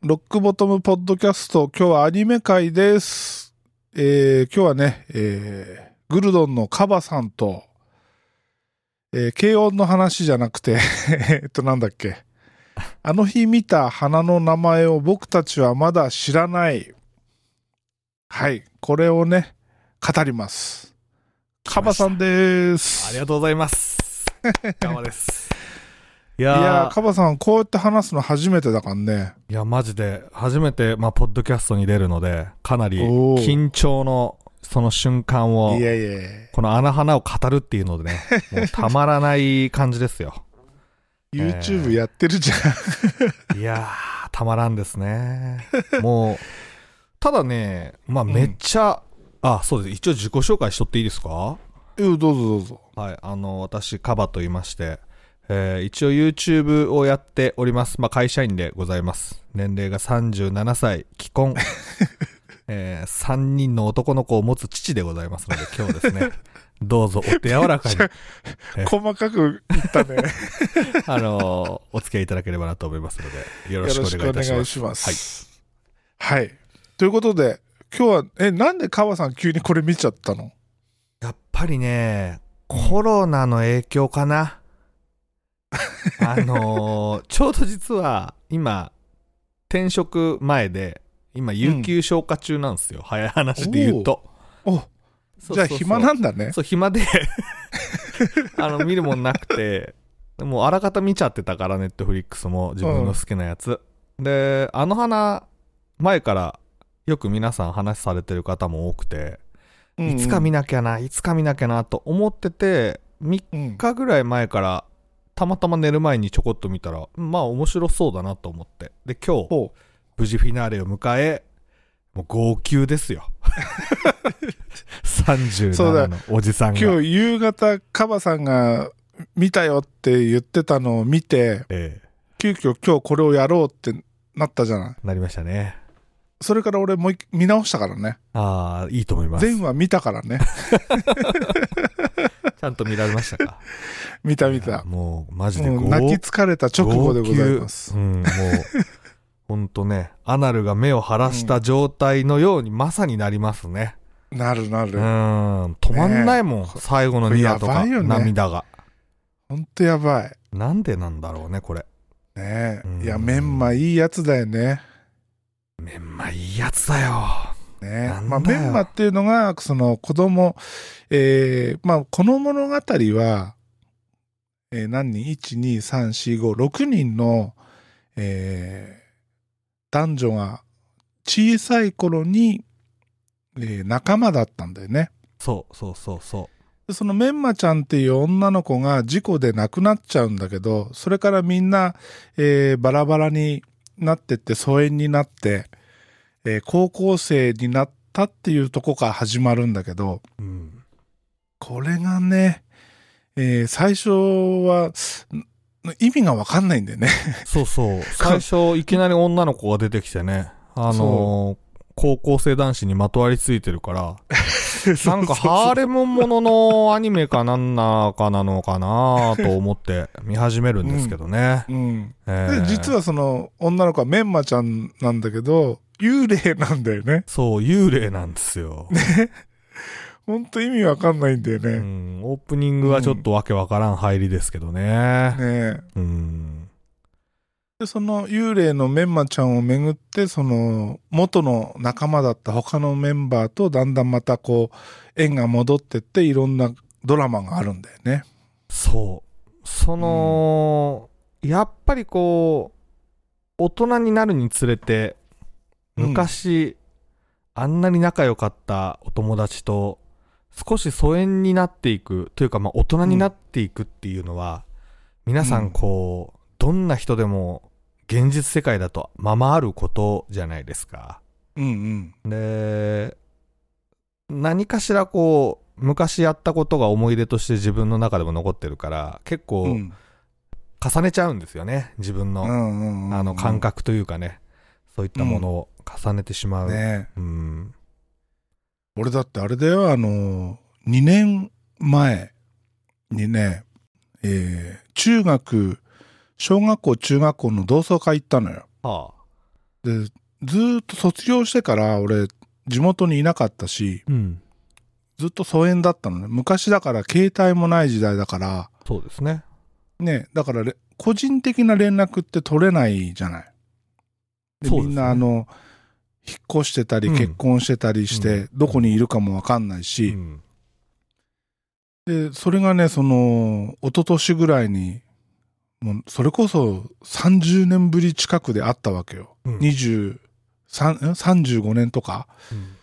ロックボトムポッドキャスト、今日はアニメ会です。えー、今日はね、えー、グルドンのカバさんと、えー、軽音の話じゃなくて、えっと、なんだっけ。あの日見た花の名前を僕たちはまだ知らない。はい、これをね、語ります。カバさんです。ありがとうございます。ガマです。いいやーやー、カバさん、こうやって話すの初めてだからね。いや、マジで、初めて、まあ、ポッドキャストに出るので、かなり緊張の、その瞬間をい、やいやこの穴花を語るっていうのでね、もうたまらない感じですよ。YouTube やってるじゃん。いやー、たまらんですね。もう、ただね、まあ、めっちゃ、あ、そうです。一応自己紹介しとっていいですか？うん、どうぞどうぞ。はい、あの、私、カバと言いまして、えー一応 YouTube をやっております。まあ、会社員でございます。年齢が37歳、既婚。え3人の男の子を持つ父でございますので、今日ですね、どうぞお手柔らかに、え細かく言ったね。あのお付き合いいただければなと思いますので、よよろしくお願いいたします。します。はい。はい。ということで、今日は、え、なんで川さん急にこれ見ちゃったの？やっぱりね、コロナの影響かな。あのーちょうど実は今、転職前で、今、有給消化中なんですよ。早い話で言うと。お、じゃあそうそうそう暇なんだね。そう、暇で、あの、見るもんなくて、もうあらかた見ちゃってたから、ネットフリックスも自分の好きなやつ。で、あの花、前からよく皆さん話されてる方も多くて、いつか見なきゃな、いつか見なきゃなと思ってて、3うん、うん。日ぐらい前から、たまたま寝る前にちょこっと見たら、まあ面白そうだなと思って。で、今日、ほ無事フィナーレを迎え、もう号泣ですよ。そうだ37のおじさんが。今日夕方、川さんが見たよって言ってたのを見て、ええ急遽今日これをやろうってなったじゃない？なりましたね。それから俺もう一見直したからね。ああ、いいと思います。全話見たからね。ちゃんと見られましたか？見た見た。もう、マジでもう号泣き疲れた直後でございます。うん、もう、ほんとね、アナルが目を晴らした状態のようにまさになりますね。なるなる。うん、止まんないもん、ねえ最後の2話とか、ね涙が。ほんとやばい。なんでなんだろうね、これ。ねうんえ。いや、メンマいいやつだよね。メンマいいやつだよ。ねまあ、メンマっていうのが、その子供、えー、まあ、この物語は、えー何人 ?1、2、3、4、5、6人の、えー男女が小さい頃に、えー仲間だったんだよね。そうそうそうそでそのメンマちゃんっていう女の子が事故で亡くなっちゃうんだけど、それからみんな、えーバラバラになってって疎遠になって、えー高校生になったっていうとこから始まるんだけど、う。うん。これがね、えー最初は、ん意味がわかんないんだよね。そうそう。最初、いきなり女の子が出てきてね、あのー高校生男子にまとわりついてるから、なんかハーレムもののアニメかなんなかなのかなと思って見始めるんですけどね。うん。えーで、実はその女の子はメンマちゃんなんだけど、幽霊なんだよね。そう、幽霊なんですよ。ほんと意味わかんないんだようね。ん、オープニングはちょっとわけわからん入りですけどね。ねえうん。で、その幽霊のメンマちゃんをめぐって、その元の仲間だった他のメンバーとだんだんまたこう、縁が戻ってっていろんなドラマがあるんだよね。そう。その、やっぱりこう、大人になるにつれて、昔、あんなに仲良かったお友達と、少し疎遠になっていく、というか、まあ、大人になっていくっていうのは、皆さうんんこう、どんな人でも、現実世界だとままあることじゃないですか。うんうん。で、何かしらこう、昔やったことが思い出として自分の中でも残ってるから、結構うん。重ねちゃうんですよね。自分の。あの感。覚というかね。そういったものを重ねてしまう。ねうん。俺だってあれだよ、あの、2年前にね、えー中学、小学校、中学校の同窓会行ったのよ。はで、ずーっと卒業してから俺、地元にいなかったし、うん。ずっと疎遠だったのね。昔だから携帯もない時代だから、そうですね。ね、だかられ個人的な連絡って取れないじゃない。でみんなあの、引っ越してたりうん結婚してたりして、うんどこにいるかもわかんないうし、ん。で、それがね、その、一昨年ぐらいに、もう、それこそ30年ぶり近くで会ったわけよ。うん23ん35年とか。うん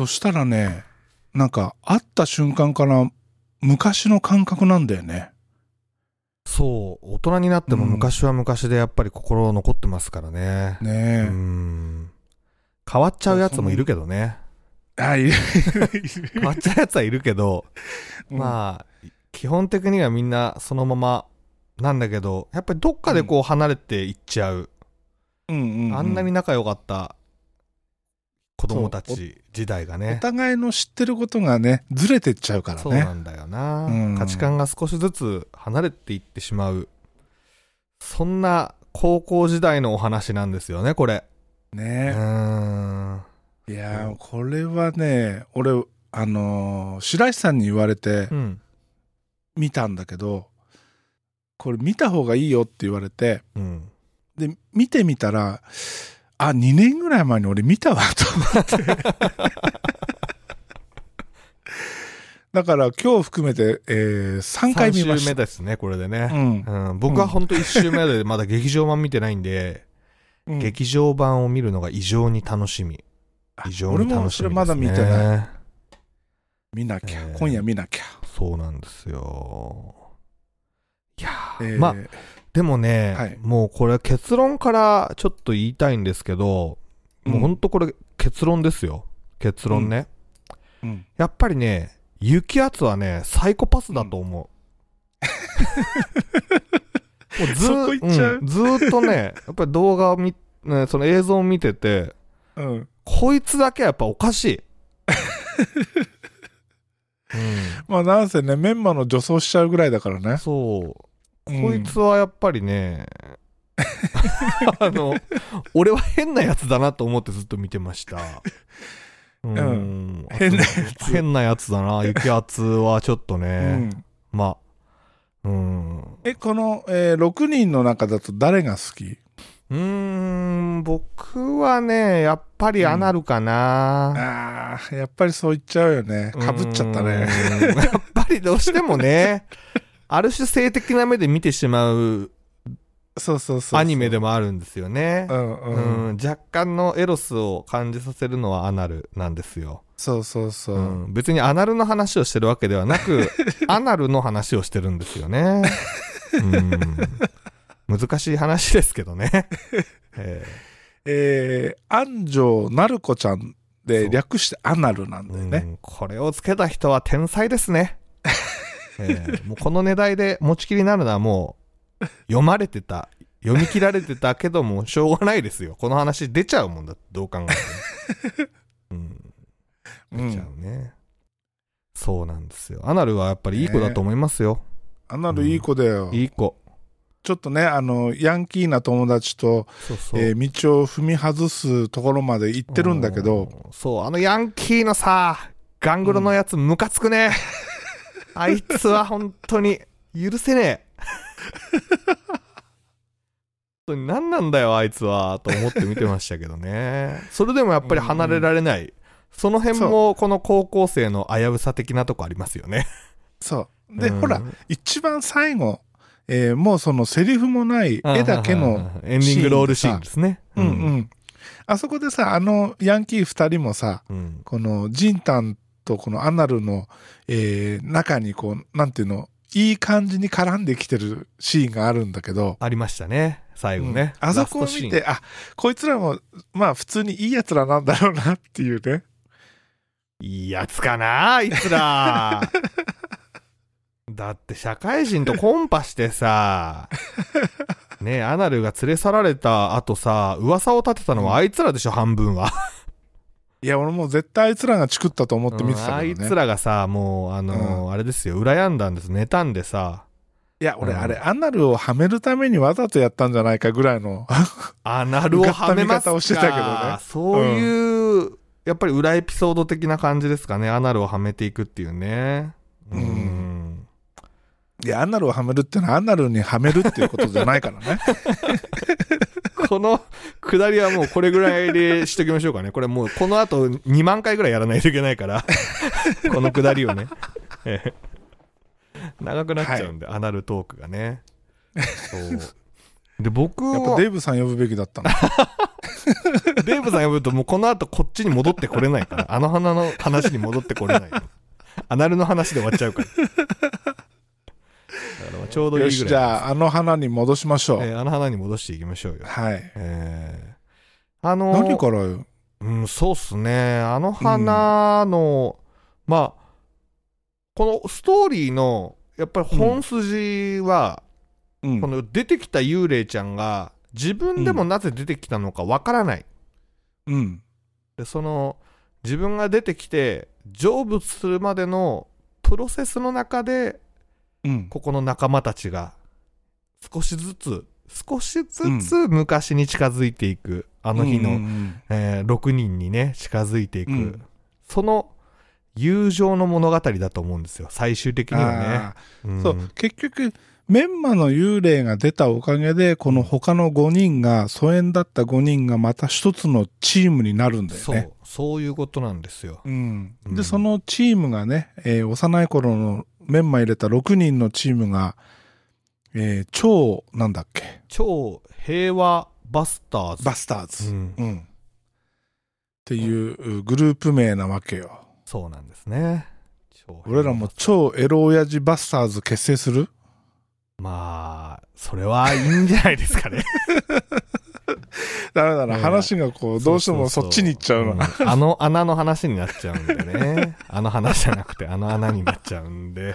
そしたらね、なんか、会った瞬間から、昔の感覚なんだよね。そう、大人になってもうん昔は昔でやっぱり心残ってますからね。うねん。変わっちゃうやつもいるけどね。え。あ、いる。い 変わっちゃうやつはいるけど、うんまあ、基本的にはみんなそのままなんだけど、やっぱりどっかでこう離れていっちゃう。うんうんうんあんなに仲良かった子供たち時代がおね。互いの知ってることがね、ずれてっちゃうからね。そうなんだよな、うん価値観が少しずつ離れていってしまう。そんな高校時代のお話なんですよね、これ。うねーん。いやー、これはね、俺、あのー白石さんに言われてうん。見たんだけど、これ見た方がいいよって言われて、うん。で、見てみたら、あ、2年ぐらい前に俺見たわ、と思って。だから今日含めて、えー、3回見ま3週した。目ですね、これでうね。んうん、僕は本当1週目でまだ劇場版見てないんで、うん劇場版を見るのが異常に楽しみ。あ異常俺もに楽しみです、ね。それまだ見てない。見なきゃ、えー今夜見なきゃ。そうなんですよ。いやー、えーまあ、でもね、はいもうこれ結論からちょっと言いたいんですけど、もう本当これ結論ですよ。結論ね。うんやっぱりね、雪圧はね、サイコパスだと思う。もうず っちゃう？うんずーっとね、やっぱり動画を見、ね、その映像を見てて、うん。こいつだけはやっぱおかしい。まあなんせね、メンマの女装しちゃうぐらいだからうん、ね。そう。うんこいつはやっぱりね、あの、俺は変なやつだなと思ってずっと見てました。うん。うん変なやつ変なやつだな。雪圧はちょっとうね、ん。まあ、うん。え、この、えー6人の中だと誰が好き？うーん、僕はね、やっぱりアナルかな。ああ、やっぱりそう言っちゃうよね。かぶっちゃったね。やっぱりどうしてもね、ある種性的な目で見てしまうそうそうそう。アニメでもあるんですよねう。んうん。うん、若干のエロスを感じさせるのはアナルなんですよ。そうそうそうう。ん、別にアナルの話をしてるわけではなく、アナルの話をしてるんですよね。うん、難しい話ですけどね。ええー、安城なる子ちゃんで略してアナルなんーだよね。うんこれをつけた人は天才ですね。えーもうこの値段で持ちきりになるのはもう読まれてた、読み切られてたけどもしょうがないですよ。この話出ちゃうもんだどう考えても。うんう出ちゃん。うね。そうなんですよ。アナルはやっぱりいい子だと思いますよ。アナルいい子だよ。いい子。ちょっとね、あの、ヤンキーな友達と、そうそう。えー道を踏み外すところまで行ってるんだけど、うん。そう、あのヤンキーのさ、ガングロのやつムカつくね。あいつは本当に許せねえ。本当に何なんだよ、あいつは、と思って見てましたけどね。それでもやっぱり離れられない。その辺もこの高校生の危うさ的なとこありますよね。そう。で、うんほら、一番最後、えーもうそのセリフもない絵だけの、エンディングロールシーンですね。うんうん。あそこでさ、あのヤンキー二人もさ、うん。このジンタンとこのアナルの、えー中にこう、なんていうの、いい感じに絡んできてるシーンがあるんだけど、ありましたね。最後ね。うんあそこを見て、あ、こいつらも、まあ普通にいい奴らなんだろうなっていうね。いいやつかなあいつら。だって社会人とコンパしてさ、ねえアナルが連れ去られた後さ、噂を立てたのはあいつらでしょ、半分は。いや、俺もう絶対あいつらがチクったと思って見てたうんあいけどね。つらがさ、もう、あのーあれですよ、羨んだんです。妬んでさ、いや、俺、うんあれ、アナルをはめるためにわざとやったんじゃないかぐらいの。アナルを はめますか方をしてたけどねそういう、やっぱり裏エピソード的な感じですかね。アナルをはめていくっていうね。ううんん。いや、アナルをはめるってのは、アナルにはめるっていうことじゃないからね。この下りはもうこれぐらいでしときましょうかね。これもうこの後2万回ぐらいやらないといけないから。この下りをね。ええ長くなっちゃうんで、アナルトークがね。そう。で、僕やっぱはデーブさん呼ぶべきだったの。デーブさん呼ぶともうこの後こっちに戻ってこれないから。あの花の話に戻ってこれない。アナルの話で終わっちゃうから。だからまあちょうどいいぐらいよし、じゃあ、あの花に戻しましょう。えーあの花に戻していきましょうよ。はい。えーあの何からよ？うん、そうっすね。あの花の、まあ、このストーリーの、やっぱり本筋は、うんこの出てきた幽霊ちゃんが、自分でもなぜ出てきたのかわからない。うん。で、その、自分が出てきて、成仏するまでのプロセスの中で、うん。ここの仲間たちが、少しずつ、少しずつ昔に近づいていく、あの日の、うんうんえー6人にね、近づいていく、うん。その友情の物語だと思うんですよ、最終的うんにはね。そう、結局、メンマの幽霊が出たおかげで、この他の5人が、疎遠だった5人がまた一つのチームになるんだよね。そう、そういうことなんですよ。うん、うん。で、そのチームがね、えー幼い頃のメンマ入れた6人のチームが、えー超、なんだっけ、超平和バスターズ。バスターズ。うんうん。っていうグループ名なわけよ。そうなんですね。俺らも超エロ親父バスターズ結成する？まあ、それはいいんじゃないですかね。ダメだな。ね話がこう、どうしてもそっちに行っちゃうの。ん あの穴の話になっちゃうんでね。あの話じゃなくて、あの穴になっちゃうんで。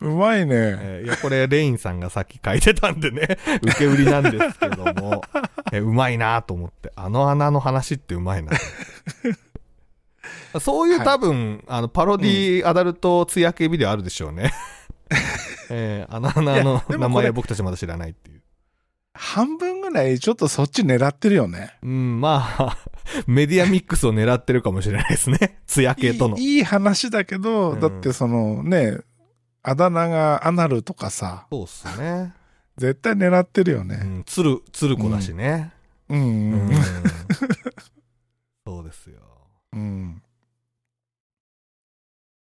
うまいね。えーいや、これ、レインさんがさっき書いてたんでね、受け売りなんですけども、えーうまいなと思って、あの穴の話ってうまいな。そういうはい多分、あの、パロディアダルトつや系ビデオあるでしょうね。えーあの穴の名前僕たちまだ知らないっていう。半分ぐらいちょっとそっち狙ってるよね。うん、まあ、メディアミックスを狙ってるかもしれないですね。つや系との。いいいい話だけど、うんだってそのね、あだ名がアナルとかさ、そうっすね。絶対狙ってるよね。うん、つる、つる子だしね。うん。ううんん。そうですよ。うん。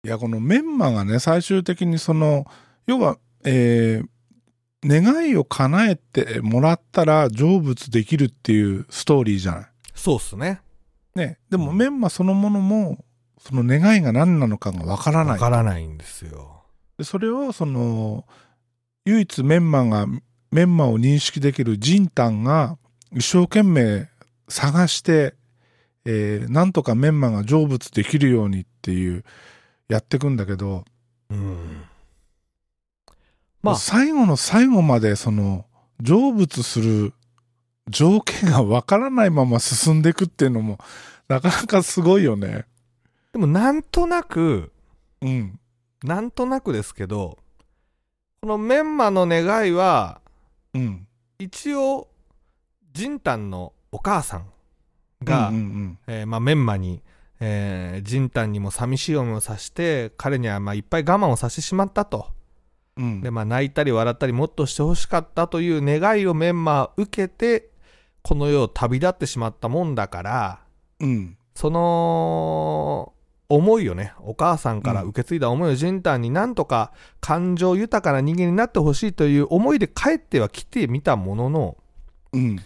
いや、このメンマがね、最終的にその、要は、えー願いを叶えてもらったら成仏できるっていうストーリーじゃない。そうっすね。ね。でもうんメンマそのものも、その願いが何なのかがわからない。わからないんですよ。でそれをその唯一メンマがメンマを認識できるジンタンが一生懸命探して、えーなんとかメンマが成仏できるようにっていうやっていくんだけど、うん。まあ、最後の最後までその成仏する条件がわからないまま進んでいくっていうのもなかなかすごいよね。でもなんとなく、うん。なんとなくですけど、このメンマの願いは、うん。一応、ジンタンのお母さんが、うんうんえーまあ、メンマに、えージンタンにも寂しい思いをさして、彼にはまあいっぱい我慢をさせてしまったと。うん。うんで、まあ、泣いたり笑ったりもっとしてほしかったという願いをメンマは受けて、この世を旅立ってしまったもんだから、うん。その、思いをね、お母さんから受け継いだ思いをジンタンになんとか感情豊かな人間になってほしいという思いで帰っては来てみたものの、うん。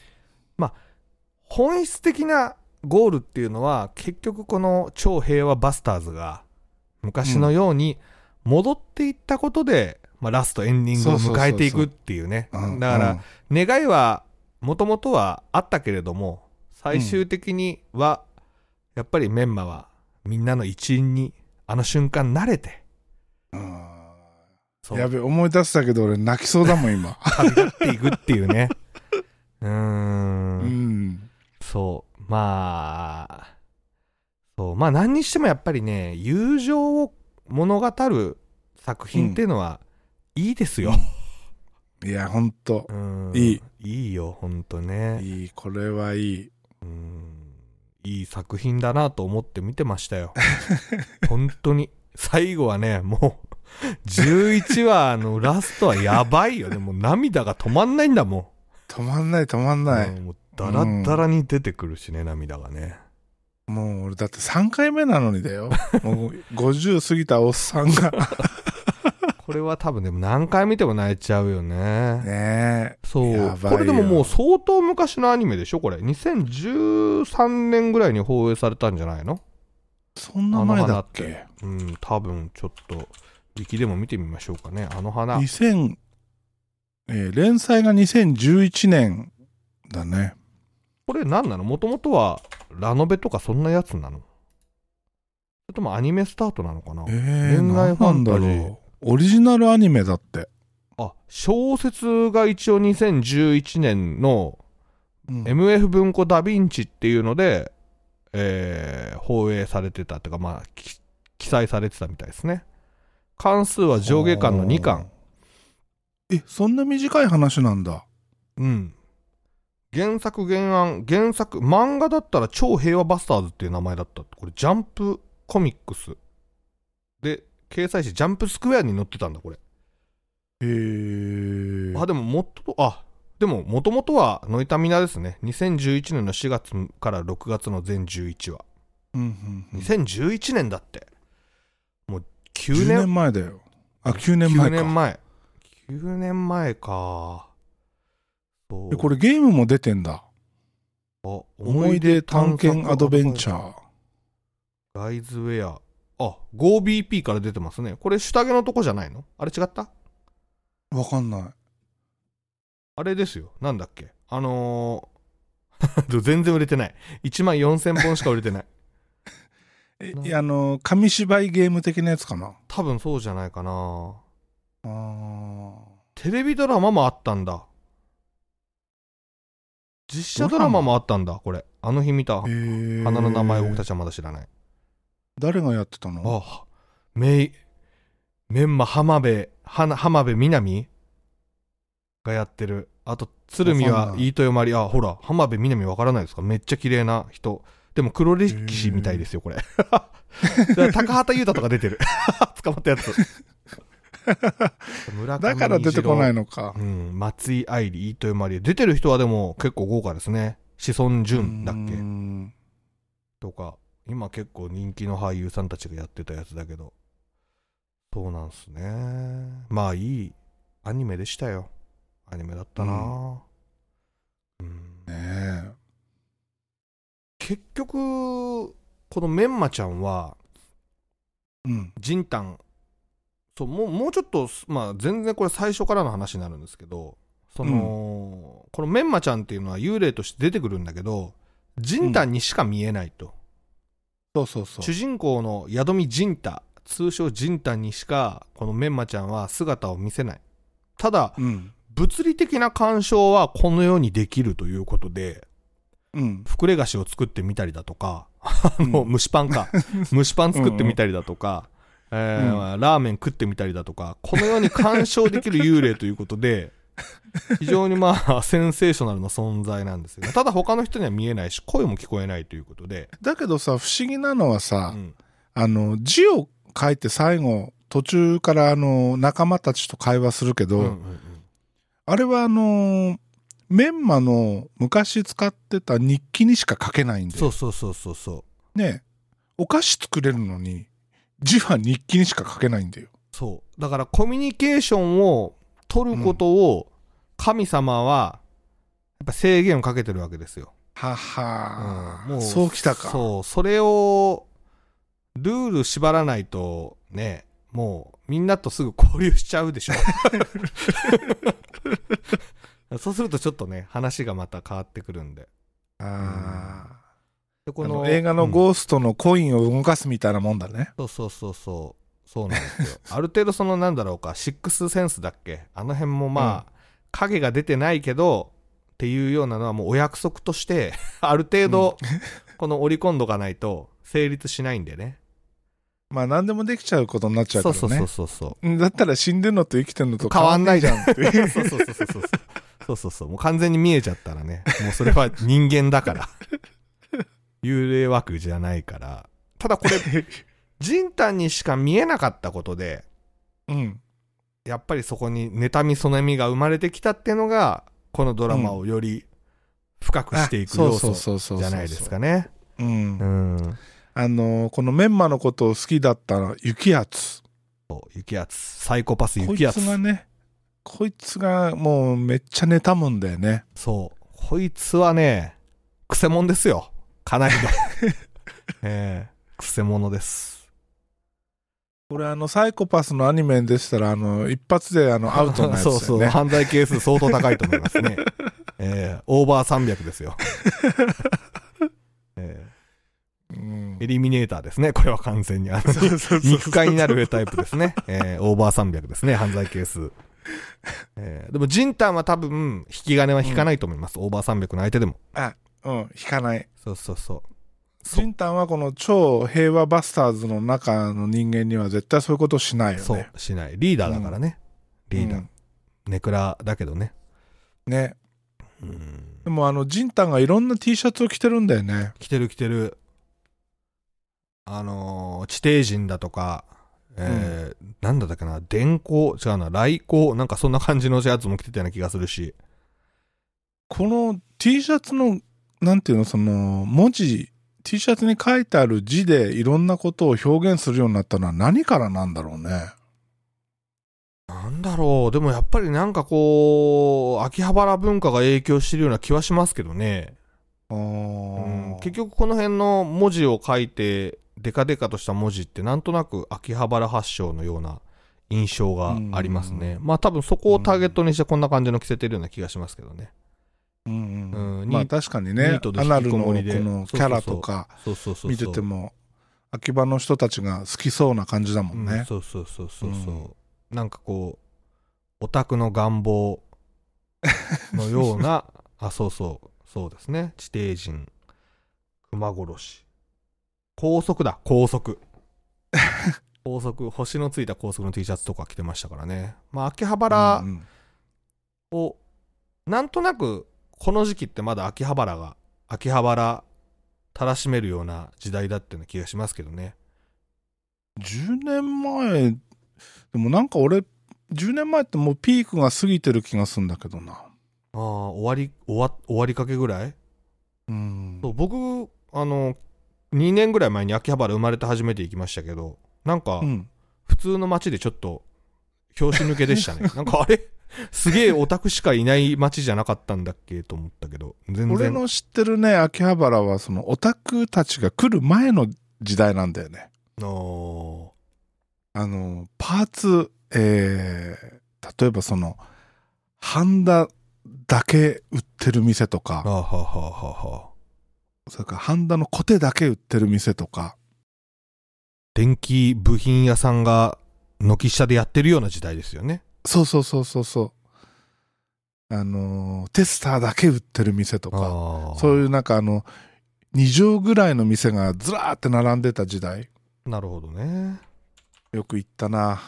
本質的なゴールっていうのは結局この超平和バスターズが昔のように戻っていったことで、まあ、ラストエンディングを迎えていくっていうね。うんだから、願いはもともとはあったけれども最終的にはやっぱりメンマはみんなの一員にあの瞬間慣れて。やべえ、思い出したけど俺泣きそうだもん、今。旅立っていくっていうねうーうんん。そう。まあそう。まあ何にしてもやっぱりね友情を物語る作品っていうのはいいですよ、いや、ほんと。うん。いい。いいよ、ほんとね。いい、これはいい。うん。いい作品だなと思って見てましたよ。本当に。最後はね、もう、11話のラストはやばいよね。もう涙が止まんないんだも止まんない止まんん。ない。うんもうダラッダラに出てくるしね、涙がね。もう俺だって3回目なのにだよ。もう50過ぎたおっさんが。これは多分でも何回見ても泣いちゃうよね。ねそうこれでももう相当昔のアニメでしょ？これ。2013年ぐらいに放映されたんじゃないの？え。そんな前だっけ？うん、多分ちょっと、ウィキでも見てみましょうかね。あの花。2000、えー連載が2011年だね。これ何なの？もともとはラノベとかそんなやつなの？それともアニメスタートなのかな？えー、恋愛ファンタジー。オリジナルアニメだって。あ、小説が一応2011年のうん MF 文庫ダヴィンチっていうので、えー放映されてたっていうか、まあ、き記載されてたみたいですね。関数は上下巻の2巻。。え、そんな短い話なんだ。うん。原作原案、原作、漫画だったら超平和バスターズっていう名前だったって。これジャンプコミックスで掲載し、ジャンプスクエアに載ってたんだ、これ。へえ。あ、でももっと、あ、でももともとはノイタミナですね。2011年の4月から6月の全11話。うんうんうん、2011年だって。もう9 10年年前だよ。あ、9年前9か。年前。9年前か。そうえこれゲームも出てんだ。あ思い出探検アドベンチャー。ガイズウェア。あ、5BP から出てますね。これ下着のとこじゃないの？あれ違った？わかんない。あれですよ。なんだっけ？あのー 全然売れてない。1万4000本しか売れてない。えやあの、紙芝居ゲーム的なやつかな？多分そうじゃないかな。あーテレビドラマもあったんだ。実写ドラマもあったんだ、これ。あの日見た。花の名前僕たちはまだ知らない。誰がやってたの？あ、めい、メンマ浜辺、浜辺美波がやってる。あと、鶴見は飯豊まり。あ、ほら、浜辺美波わからないですか？めっちゃ綺麗な人。でも黒歴史みたいですよ、これ。高畑優太とか出てる。捕まったやつ。村上だから出てこないの。のかう。ん、松井愛理、飯豊まり。出てる人はでも結構豪華ですね。志尊淳だっうけんとか、今結構人気の俳優さんたちがやってたやつだけど、そうなんすね。まあいいアニメでしたよ。アニメだったな、うんね結局、このメンマちゃんは、え。うん。ジンタン、そう、もう、もうちょっと、まあ全然これ最初からの話になるんですけど、その、このメンマちゃんっていうのは幽霊として出てくるんだけど、ジンタンにしか見えないと。そうそうそう主。人公の宿見ジンタ通称ジンタにしかこのメンマちゃんは姿を見せないただうん。物理的な干渉はこの世にできるということでうん。膨れ菓子を作ってみたりだとかあのうん蒸しパンか 蒸しパン作ってみたりだとか、えーラーメン食ってみたりだとかこの世に干渉できる幽霊ということで 非常にまあ センセーショナルな存在なんですよねただ他の人には見えないし声も聞こえないということで、だけどさ、不思議なのはさ、うんあの、字を書いて最後、途中からあの、仲間たちと会話するけど、うんうんうんあれはあの、メンマの昔使ってた日記にしか書けないんで。そうそうそうそうそうねお菓子作れるのに、字は日記にしか書けないんだよ。そう。だからコミュニケーションを取ることを神様はやっぱ制限をかけてるわけですよ。はは、うんもうそうきたか。そう。それをルール縛らないとね、もうみんなとすぐ交流しちゃうでしょ。そうするとちょっとね、話がまた変わってくるんで。あでーあの映画のうんゴーストのコインを動かすみたいなもんだね。そうそうそうそう。そうなんですよ。ある程度そのなんだろうか、シックスセンスだっけ？あの辺もまあ、影が出てないけど、っていうようなのはもうお約束として、ある程度、この織り込んどかないと成立しないんでね。まあ何でもできちゃうことになっちゃうからね。そうそうそうそうそう。うんだったら死んでんのと生きてんのと変わんないじゃんって。そうそうそうそうそう。そうそうそう。もう完全に見えちゃったらね。もうそれは人間だから。幽霊枠じゃないから。ただこれ、人丹にしか見えなかったことで、うん。やっぱりそこに妬みそねみが生まれてきたっていうのが、このドラマをより深くしていく要素そうそうじゃないですかね。うんう。ん。あのーこのメンマのことを好きだった雪圧。雪圧。サイコパスこい雪圧。つがね、こいつがもうめっちゃ妬むんだよね。そう。こいつはね、くせ者ですよ。かなりの。ええくせ者です。これあのサイコパスのアニメでしたらあの一発であのアウトのやつだよね。そうそう。犯罪係数相当高いと思いますね。ええオーバー300ですよ。えうんえエリミネーターですね。これは完全に。あの肉塊になるタイプですね。えーオーバー300ですね、犯罪係数。えーでも、ジンタンは多分、引き金は引かないと思います。オーバー300の相手でも。あ、うん、引かない。そうそうそう。ジンタンはこの超平和バスターズの中の人間には絶対そういうことしないよね。そう、しない。リーダーだからね。リーダー。うんネクラだけどね。ね。うん。でもあの、ジンタンがいろんな T シャツを着てるんだよね。来てる来てる。あのー地底人だとか、えーなんだったっけな、電光、違うな、雷光、なんかそんな感じのやつも着てたような気がするし。この T シャツの、なんていうの、その、文字、T シャツに書いてある字でいろんなことを表現するようになったのは何からなんだろうね。なんだろう、でもやっぱりなんかこう、秋葉原文化が影響してるような気はしますけどね。あうんー結局この辺の文字を書いて、デカデカとした文字ってなんとなく秋葉原発祥のような印象がありますね。まあ多分そこをターゲットにしてこんな感じの着せてるような気がしますけどね。うんうんうん。まあ確かにねアナルのこのキャラとか。見てても、秋葉の人たちが好きそうな感じだもんうんね。そうそうそうそうそう、うん。なんかこうオタクの願望のような あそうそうそうですね。地底人。熊殺し。高速だ高速。高速星のついた高速の T シャツとか着てましたからねまあ秋葉原を、なんとなくこの時期ってまだ秋葉原が秋葉原たらしめるような時代だっていう気がしますけどね10年前、でもなんか俺、10年前ってもうピークが過ぎてる気がするんだけどな。ああ終わり終わ終わりかけぐらい？うん。そう僕あの2年ぐらい前に秋葉原生まれて初めて行きましたけどなんかうん。普通の街でちょっと拍子抜けでしたね なんかあれ？すげえオタクしかいない街じゃなかったんだっけと思ったけど全然。俺の知ってるね、秋葉原はそのオタクたちが来る前の時代なんだよね。あー。あの、パーツ、えー、例えばその、ハンダだけ売ってる店とか、あははははそれからハンダのコテだけ売ってる店とか、電気部品屋さんが軒下でやってるような時代ですよねそうそうそうそうそう。あの、テスターだけ売ってる店とか、あそういうなんかあの、2畳ぐらいの店がずらーって並んでた時代。なるほどねよく行ったな。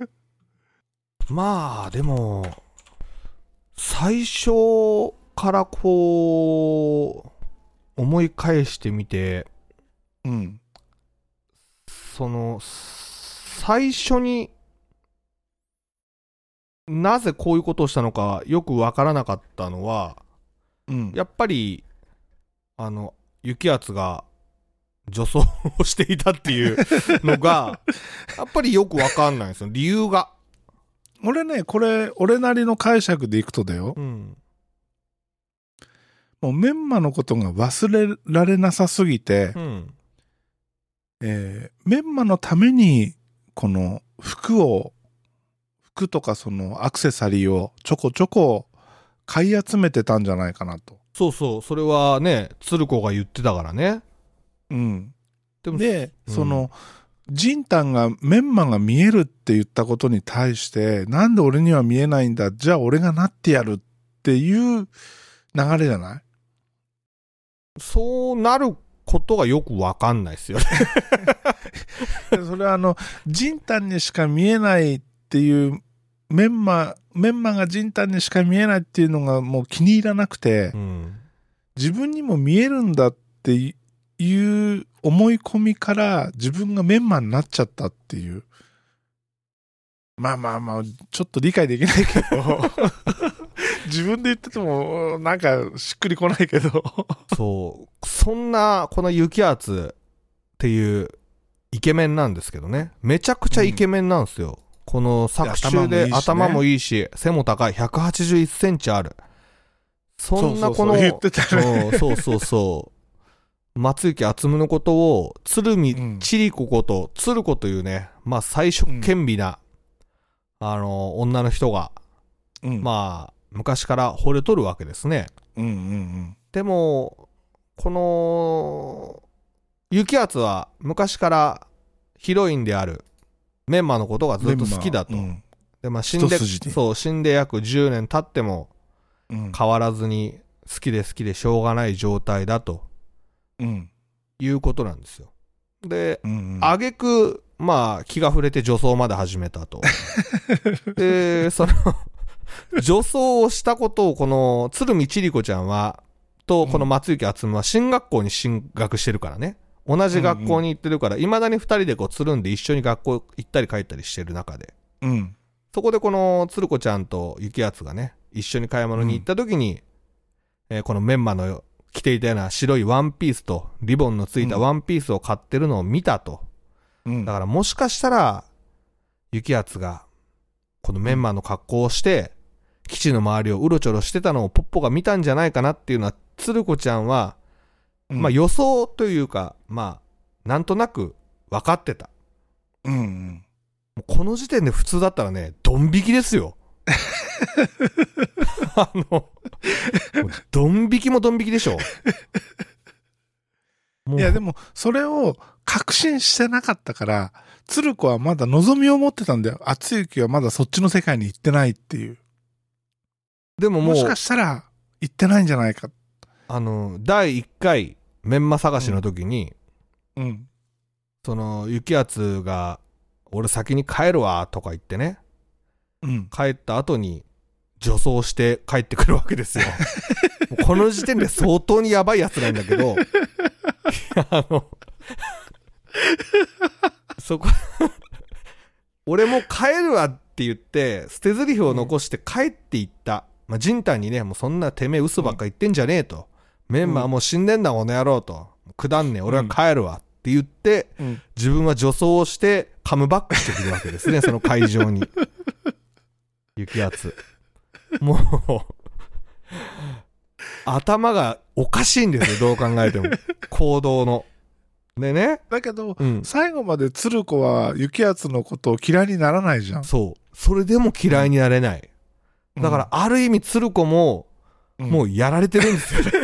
まあでも最初からこう思い返してみてうん。その最初になぜこういうことをしたのかよくわからなかったのはうん。やっぱりあの雪圧が女装をしていたっていうのが やっぱりよくわかんないんですよ理由が。俺ね、これ、俺なりの解釈でいくとだよ。うんもうメンマのことが忘れられなさすぎて、うんえーメンマのために、この服を、服とかそのアクセサリーをちょこちょこ買い集めてたんじゃないかなと。そうそう、それはね、鶴子が言ってたからね。うん。でも、で、うんその、ジンタンがメンマが見えるって言ったことに対して、なんで俺には見えないんだじゃあ俺がなってやるっていう流れじゃない？そうなることがよくわかんないですよね。それはあの、ジンタンにしか見えないっていう、メンマ、メンマがジンタンにしか見えないっていうのがもう気に入らなくてう、ん。自分にも見えるんだっていう思い込みから自分がメンマになっちゃったっていう。まあまあまあ、ちょっと理解できないけど、自分で言っててもなんかしっくりこないけど。そう。そんな、この雪圧っていうイケメンなんですけどね。めちゃくちゃイケメンなんですよ。この作中で頭頭もいもいいし、背も高い。181センチある。そんなこの、そうそうそう言ってたね。そうそうそうそう。松雪厚夢のことを、鶴見うん千里子こと、鶴子というね、まあ最初兼美な、あの、女の人が、うん、まあ、昔から惚れとるわけですね。でも、この、雪圧は昔からヒロインであるメンマのことがずっと好きだと。メンマで、まあ死んで、一筋にそう、死んで約10年経ってもうんうん。変わらずに好きで好きでしょうがない状態だとうん。いうことなんですよ。で、うんうん。あげく、まあ、気が触れて女装まで始めたと。で、その、女装をしたことを、この、鶴見千里子ちゃんは、と、この松雪厚夢は、進学校に進学してるからね。同じ学校に行ってるから、いまだに二人でこう、つるんで一緒に学校行ったり帰ったりしてる中で。うん。そこでこの、鶴子ちゃんと雪圧がね、一緒に買い物に行った時に、えーこのメンマの着ていたような白いワンピースと、リボンのついたワンピースを買ってるのを見たと。うん。だからもしかしたら、雪圧が、このメンマの格好をして、基地の周りをうろちょろしてたのをポッポが見たんじゃないかなっていうのは、鶴子ちゃんは、うんまあ予想というか、まあ、なんとなく分かってた。うんうん。もうこの時点で普通だったらね、ドン引きですよ。あの、ドン引きもドン引きでしょ。いや、でも、それを確信してなかったから、鶴子はまだ望みを持ってたんだよ。厚雪はまだそっちの世界に行ってないっていう。でももうもしか、したら、行ってないんじゃないか。あの、第1回、メンマ探しの時に、うん。その、雪圧が、俺先に帰るわ、とか言ってね、うん。帰った後に、女装して帰ってくるわけですよ。この時点で相当にやばいやつなんだけど、あの、そこ、俺も帰るわって言って、捨て台詞を残して帰っていった。まあ、ジンタンにね、もうそんなてめえ嘘ばっか言ってんじゃねえと。メンバーもう死んでんだ、この野郎と。くだんねえ、俺は帰るわって言って、うん。自分は女装をしてカムバックしてくるわけですね、その会場に。雪圧。もう、頭がおかしいんですよ、どう考えても。行動の。でね、だけど、うん。最後まで鶴子は雪圧のことを嫌いにならないじゃん。そう。それでも嫌いになれない。だから、ある意味、鶴子も、うん、もうやられてるんですよね。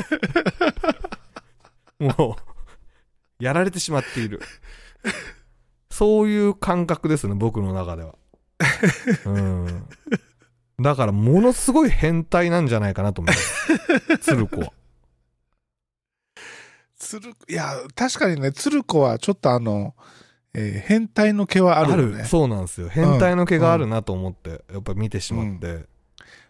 もう、やられてしまっている。そういう感覚ですね、僕の中では。うん。だから、ものすごい変態なんじゃないかなと思います。鶴子は。鶴いや、確かにね、鶴子はちょっとあの、えー変態の毛はあるよね。そうなんですよ。変態の毛があるなと思って、やっぱ見てしまって。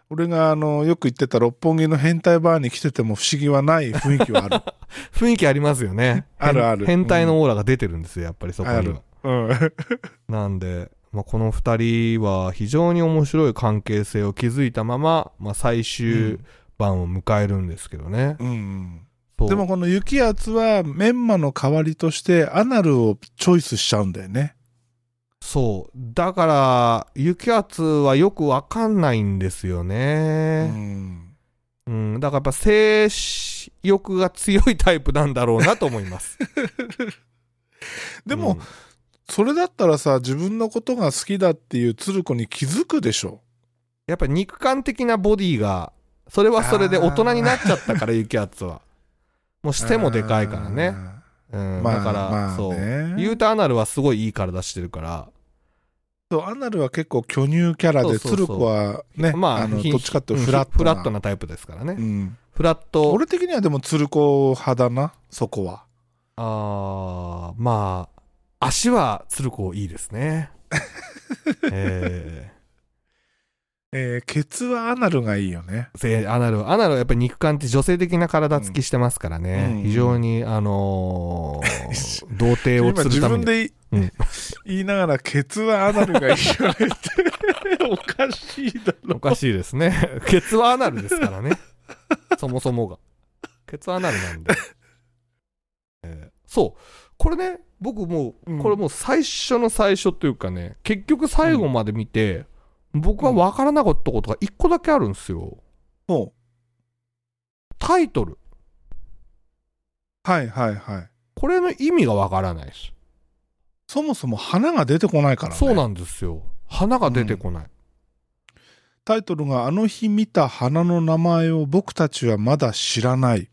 俺があの、よく言ってた六本木の変態バーに来てても不思議はない雰囲気はある。雰囲気ありますよね。あるある変変態のオーラが出てるんですよ、やっぱりそこにはある。。うん。なんで、まあ、この二人は非常に面白い関係性を築いたまま、まあ、最終版を迎えるんですけどね。うん。でもこの雪圧はメンマの代わりとしてアナルをチョイスしちゃうんだよね。そう。だから、雪圧はよくわかんないんですようね。ん。うん。だからやっぱ性欲が強いタイプなんだろうなと思います。でも、うんそれだったらさ、自分のことが好きだっていう鶴子に気づくでしょ。やっぱ肉感的なボディが、それはそれで大人になっちゃったから、雪圧は。もうしてもでかいからね。うん。まあ。だから、まあそう。ね、ユータアナルはすごいいい体してるから、そうアナルは結構巨乳キャラで、そうそうそう鶴子はね、まあ、あの、ひどっちかっていううんとフラットな。フラットなタイプですからね。うん。フラット。俺的にはでも鶴子派だな、そこは。あー、まあ、足は鶴子いいですね。え えーケツはアナルがいいよね。アナル、アナルはやっぱり肉感って女性的な体つきしてますからね。うん非常に、あのー 童貞を釣るために。分でいうん 言いながら、ケツはアナルがいいよねって。おかしいだろ。おかしいですね。ケツはアナルですからね。そもそもが。ケツはアナルなんで。えーそう。これね、僕もう、うんこれもう最初の最初というかね、結局最後まで見て、僕は分からなかったことが一個だけあるんですよ。もタイトル。う。はいはいはい。これの意味が分からないです。そもそも花が出てこないからね。そうなんですよ。花が出てこない。タイトルがあの日見た花の名前を僕たちはまだ知らない。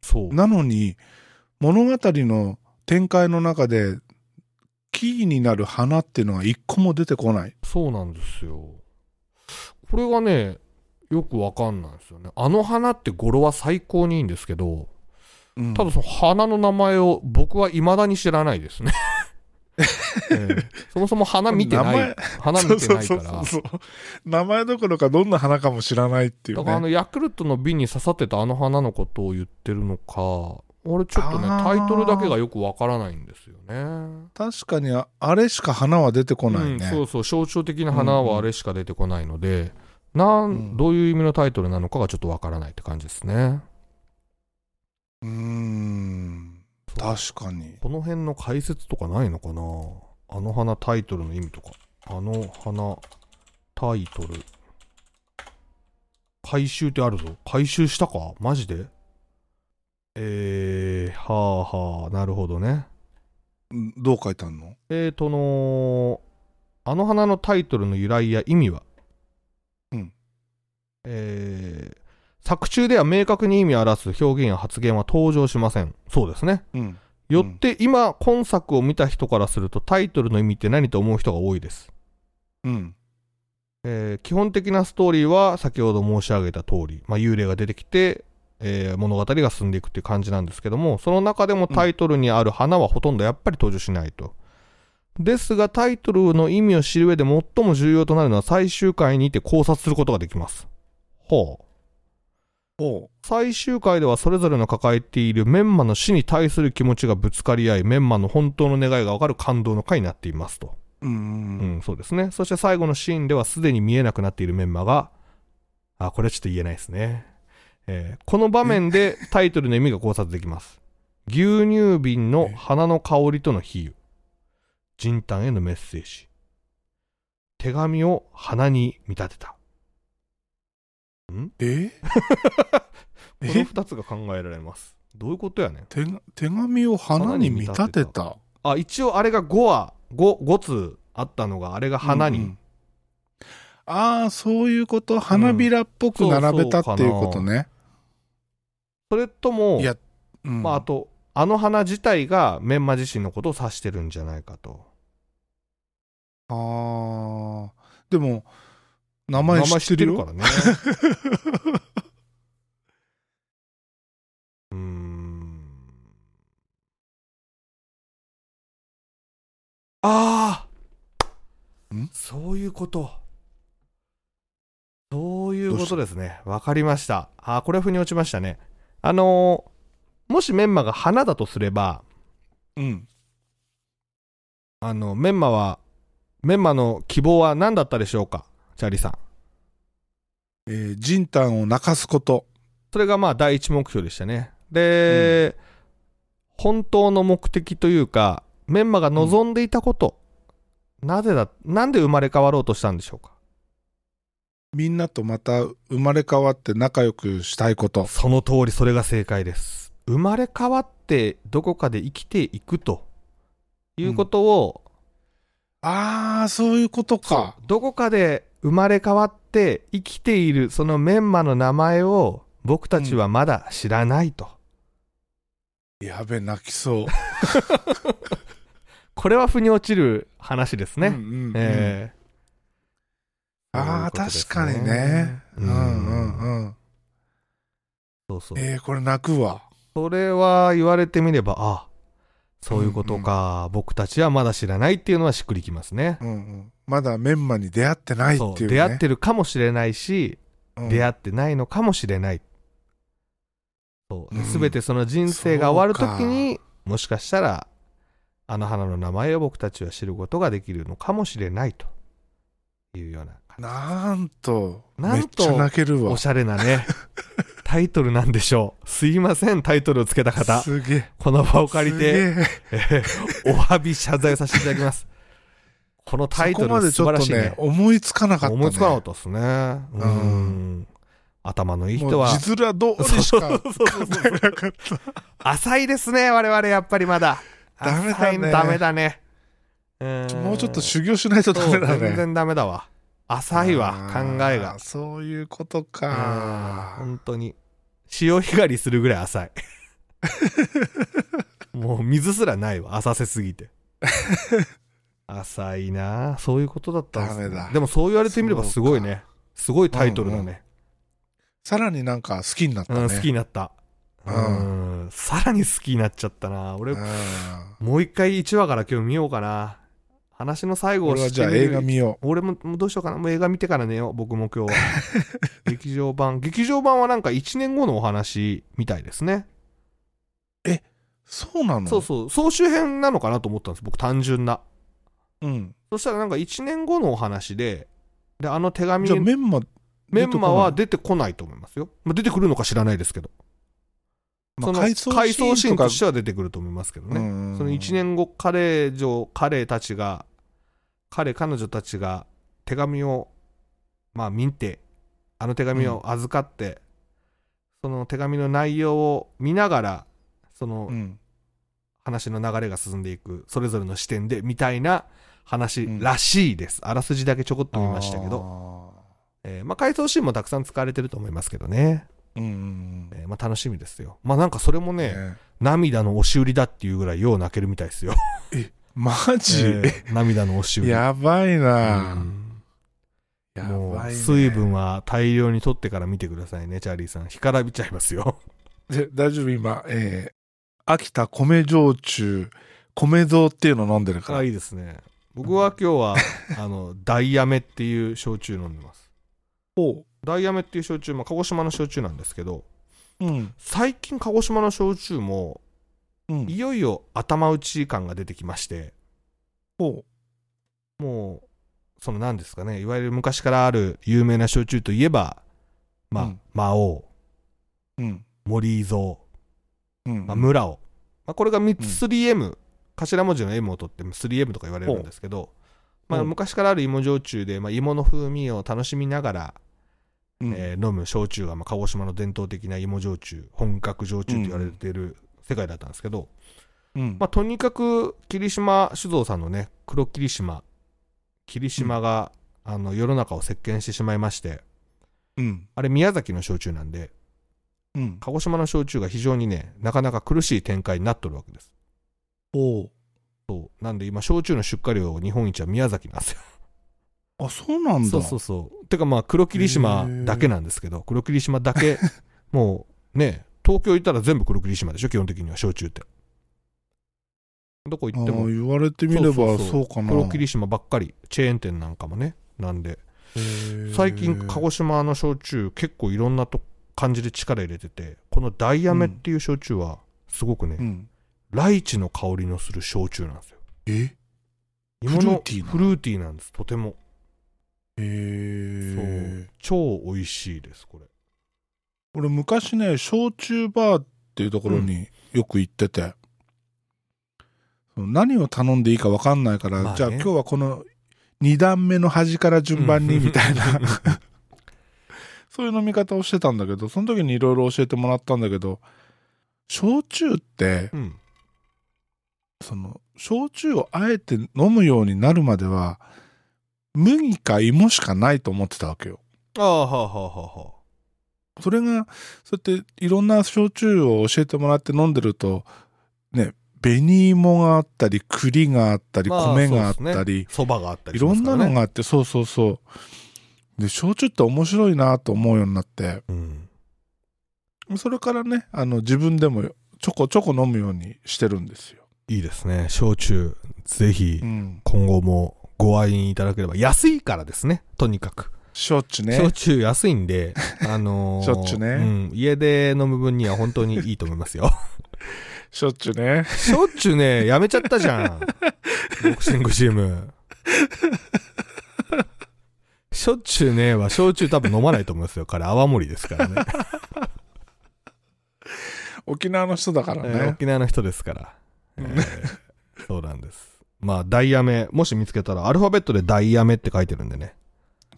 そう。なのに、物語の展開の中で、キーになる花っていうのが一個も出てこない。そうなんですよ。これがね、よくわかんないですよね。あの花って語呂は最高にいいんですけど、うんただその花の名前を僕は未だに知らないですね。ええそもそも花見てない。花見てないそうから。そうそうそう名前どころかどんな花かも知らないっていうね。だからあのヤクルトの瓶に刺さってたあの花のことを言ってるのか、俺ちょっとね、タイトルだけがよくわからないんですよね。確かにああれしか花は出てこないね。うん、そうそう、象徴的な花はあれしか出てこないので、なん、うんどういう意味のタイトルなのかがちょっとわからないって感じですね。うーん。確かに。この辺の解説とかないのかな？あの花タイトルの意味とか。あの花タイトル。回収ってあるぞ。回収したか？マジで？えー、はあはあ、なるほどね。うんどう書いてあるの？えーとの、あの花のタイトルの由来や意味は、うんえー作中では明確に意味を表す表現や発言は登場しません。そうですね。うん。よって今今作を見た人からするとタイトルの意味って何と思う人が多いです、うん。えー基本的なストーリーは先ほど申し上げた通り、まあ、幽霊が出てきて、えー物語が進んでいくっていう感じなんですけどもその中でもタイトルにある花はほとんどやっぱり登場しないと、ですがタイトルの意味を知る上で最も重要となるのは最終回にて考察することができますほうほ最終回ではそれぞれの抱えているメンマの死に対する気持ちがぶつかり合い、メンマの本当の願いがわかる感動の回になっていますと。う。うん。ううんん、そうですね。そして最後のシーンではすでに見えなくなっているメンマが、あ、これはちょっと言えないですね。えーこの場面でタイトルの意味が考察できます。牛乳瓶の花の香りとの比喩。人丹へのメッセージ。手紙を花に見立てた。え？このえ？二つが考えられます。どういうことやねん。手紙を花に見立てた。あ、一応あれが5話、5、5通あったのが、あれが花に。うんうんああ、そういうこと花びらっぽく並べたっていうことね。それとも、いやうんまあ、あと、あの花自体がメンマ自身のことを指してるんじゃないかと。あーでも、名前知ってるよ。からね。うーん。ああん？そういうこと。そういうことですね。わかりました。あーこれは腑に落ちましたね。あのーもしメンマが花だとすれば、うん。あの、メンマは、メンマの希望は何だったでしょうか？チャーリーさん。えー、ジンタンを泣かすこと。それがまあ第一目標でしたね。で、本当の目的というか、メンマが望んでいたこと、なぜだ、なんで生まれ変わろうとしたんでしょうか？みんなとまた生まれ変わって仲良くしたいこと。その通りそれが正解です。生まれ変わってどこかで生きていくということを、ああ、そういうことか。どこかで生まれ変わって生きているそのメンマの名前を僕たちはまだ知らないと。やべ、泣きそう。これは腑に落ちる話ですね。うんうんうんええああ、確かにね。うんうんうん。そうそう。えー、これ泣くわ。それは言われてみれば、あ、そういうことか、僕たちはまだ知らないっていうのはしっくりきますね。うんうん。まだメンマに出会ってないっていう、ね。そう出会ってるかもしれないし、うん出会ってないのかもしれない。そううんすべてその人生が終わるときに、もしかしたら、あの花の名前を僕たちは知ることができるのかもしれないというような感なんと、なんと。おしゃれなね、タイトルなんでしょう。すいません、タイトルをつけた方。すげえ。この場を借りて、ええーお詫び謝罪をさせていただきます。このタイトルでちょっと素晴らしいねね、。思いつかなかった、ね。思いつかなかったですね。うん。頭のいい人は。字面通りしか考えなかった。浅いですね、我々やっぱりまだ。ダメだねダメだね。うんもうちょっと修行しないとダメだね。全然ダメだわ。浅いわ、考えが。そういうことうんか。本当に。潮干狩りするぐらい浅い。もう水すらないわ、浅瀬すぎて。浅いなそういうことだったんですねダメだでもそう言われてみればすごいね。すごいタイトルだね。さらになんか好きになったね。うん、好きになった。ううん。さらに好きになっちゃったな俺、うんもう一回1話から今日見ようかな。話の最後を知ってみるじゃあ映画見よ俺もどうしようかな。もう映画見てから寝よう。僕も今日は。劇場版。劇場版はなんか1年後のお話みたいですね。う。そうなの？そうそう。総集編なのかなと思ったんです。僕単純な。うん。そしたらなんか1年後のお話で、で、あの手紙じゃあメンマ、メンマは出出てこないと思いますよ。まあ、出てくるのか知らないですけど。まあその回想回想シーンととしては出てくると思いますけどね。ねその1年後、彼女、彼たちが、彼、彼女たちが手紙を、まあ見て、あの手紙を預かって、その手紙の内容を見ながら、そのうん。話の流れが進んでいく、それぞれの視点で、みたいな話らしいです。あらすじだけちょこっと見ましたけど、ど。えーまあ回想シーンもたくさん使われてると思いますけどね。うんうんえーまあ楽しみですよ。まあなんかそれもうん。ね、ね涙の押し売りだっていうぐらいよう泣けるみたいですよ。マジ？えー 涙の押し売り。やばいなうんやもうばいね。水分は大量に取ってから見てくださいね、チャーリーさん。干からびちゃいますよ。で大丈夫今、えー、秋田米焼酎、米蔵っていうの飲んでるから。あいいですね。僕は今日は、あの、ダイヤメっていう焼酎飲んでます。おうダイヤメっていう焼酎、まあ、鹿児島の焼酎なんですけど、うん。最近鹿児島の焼酎も、うん。いよいよ頭打ち感が出てきまして、もう、その何ですかね、いわゆる昔からある有名な焼酎といえば、まあ、うん。魔王、うん。森伊蔵、うん。まあ、村尾、まあ、これが3つ 3M、頭文字の M を取って 3M とか言われるんですけど、まあ、うん昔からある芋焼酎で、まあ、芋の風味を楽しみながら、うん。えー飲む焼酎が、まあ、鹿児島の伝統的な芋焼酎本格焼酎と言われている世界だったんですけど、うん。まあ、とにかく霧島酒造さんのね黒霧島霧島が、あの世の中を席巻してしまいましてうん。あれ宮崎の焼酎なんでうん。鹿児島の焼酎が非常にねなかなか苦しい展開になっとるわけですおうそうなんで今焼酎の出荷量日本一は宮崎なんですよ あ、そうなんだ。そうそうそうてかまあ黒霧島だけなんですけど黒霧島だけ もうね東京行ったら全部黒霧島でしょ？基本的には焼酎ってどこ行っても。言われてみればそうかな。黒霧島ばっかり。チェーン店なんかもね。なんで。最近鹿児島の焼酎結構いろんなと感じで力入れててこのダイヤメっていう焼酎はすごくね、うん。ライチの香りのする焼酎なんですよ。え？芋のフルーティーなフルーティーなんです。とても。へえ。超美味しいですこれ俺昔ね、焼酎バーっていうところによく行ってて、その何を頼んでいいか分かんないから、まあね。じゃあ今日はこの2段目の端から順番にみたいな、そういう飲み方をしてたんだけど、その時にいろいろ教えてもらったんだけど、焼酎って、うん。その、焼酎をあえて飲むようになるまでは、麦か芋しかないと思ってたわけよ。ああはあはあはあはそれが、そうやっていろんな焼酎を教えてもらって飲んでると、ね、紅芋があったり、栗があったり、まあ米があったり、そばがあったりいろんなのがあって、そうそうそう。で、焼酎って面白いなと思うようになって、うんそれからね、あの、自分でもちょこちょこ飲むようにしてるんですよ。いいですね。焼酎、ぜひう、ん。今後もご愛飲いただければ。安いからですね、とにかく。焼酎ね焼。酎安いんで、あのー焼酎ねうん、家で飲む分には本当にいいと思いますよ。焼酎ね。焼酎ね、やめちゃったじゃん。ボクシングジム。焼酎ねは焼酎多分飲まないと思いますよ。彼、泡盛ですからね。沖縄の人だからえーね。沖縄の人ですから。えーそうなんです。まあ、ダイヤメ、もし見つけたら、アルファベットでダイヤメって書いてるんでね。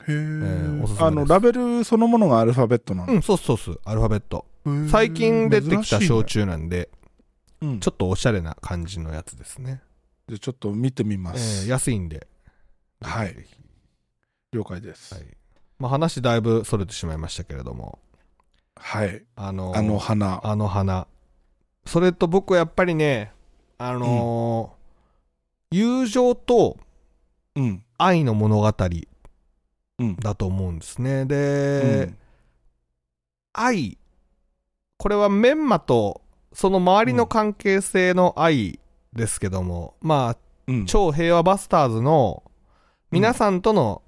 へーおすすめですえ。あの、ラベルそのものがアルファベットなの？うん、そうそうそう、アルファベット。最近出てきた焼。酎なんで、うんちょっとおしゃれな感じのやつですね。じゃあちょっと見てみまえす。ー安いんで。はい了解ですは。い。まあ、話だいぶそれてしまいましたけれども、はい。あのあの花。あの花。それと僕はやっぱりね、あのー友情とうん。愛の物語うん。だと思うんですね。うで、ん愛。これはメンマとその周りの関係性の愛ですけども、まあ、うん。超平和バスターズの皆さんとの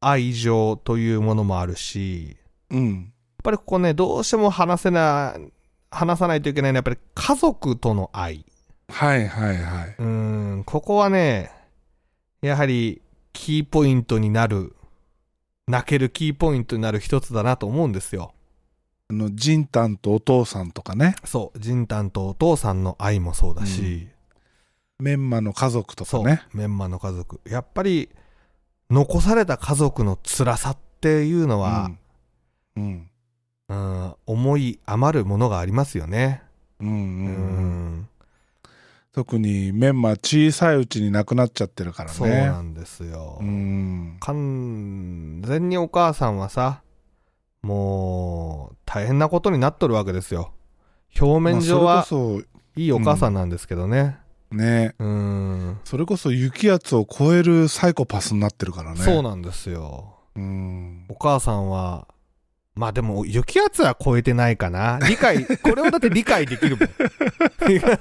愛情というものもあるし、うん。やっぱりここね、どうしても話せない、話さないといけないのはやっぱり家族との愛。はいはいはい。うーん、ここはね、やはりキーポイントになる、泣けるキーポイントになる一つだなと思うんですよ。あの、ジンタンとお父さんとかね。そう、ジンタンとお父さんの愛もそうだし、メンマの家族とそう、かね。メンマの家族。やっぱり、残された家族の辛さっていうのは、うん。うん、思い余るものがありますよね。うん。うん。ううんうん。ん、特にメンマ小さいうちに亡くなっちゃってるからね。そうなんですよ。うん。完全にお母さんはさ、もう、大変なことになっとるわけですよ。表面上はいいお母さんなんですけどね。そ、ね。うん。それこそ雪圧を超えるサイコパスになってるからね。そうなんですよ。うん。お母さんは、まあでも、雪圧は超えてないかな。理解、これをだって理解できるもん。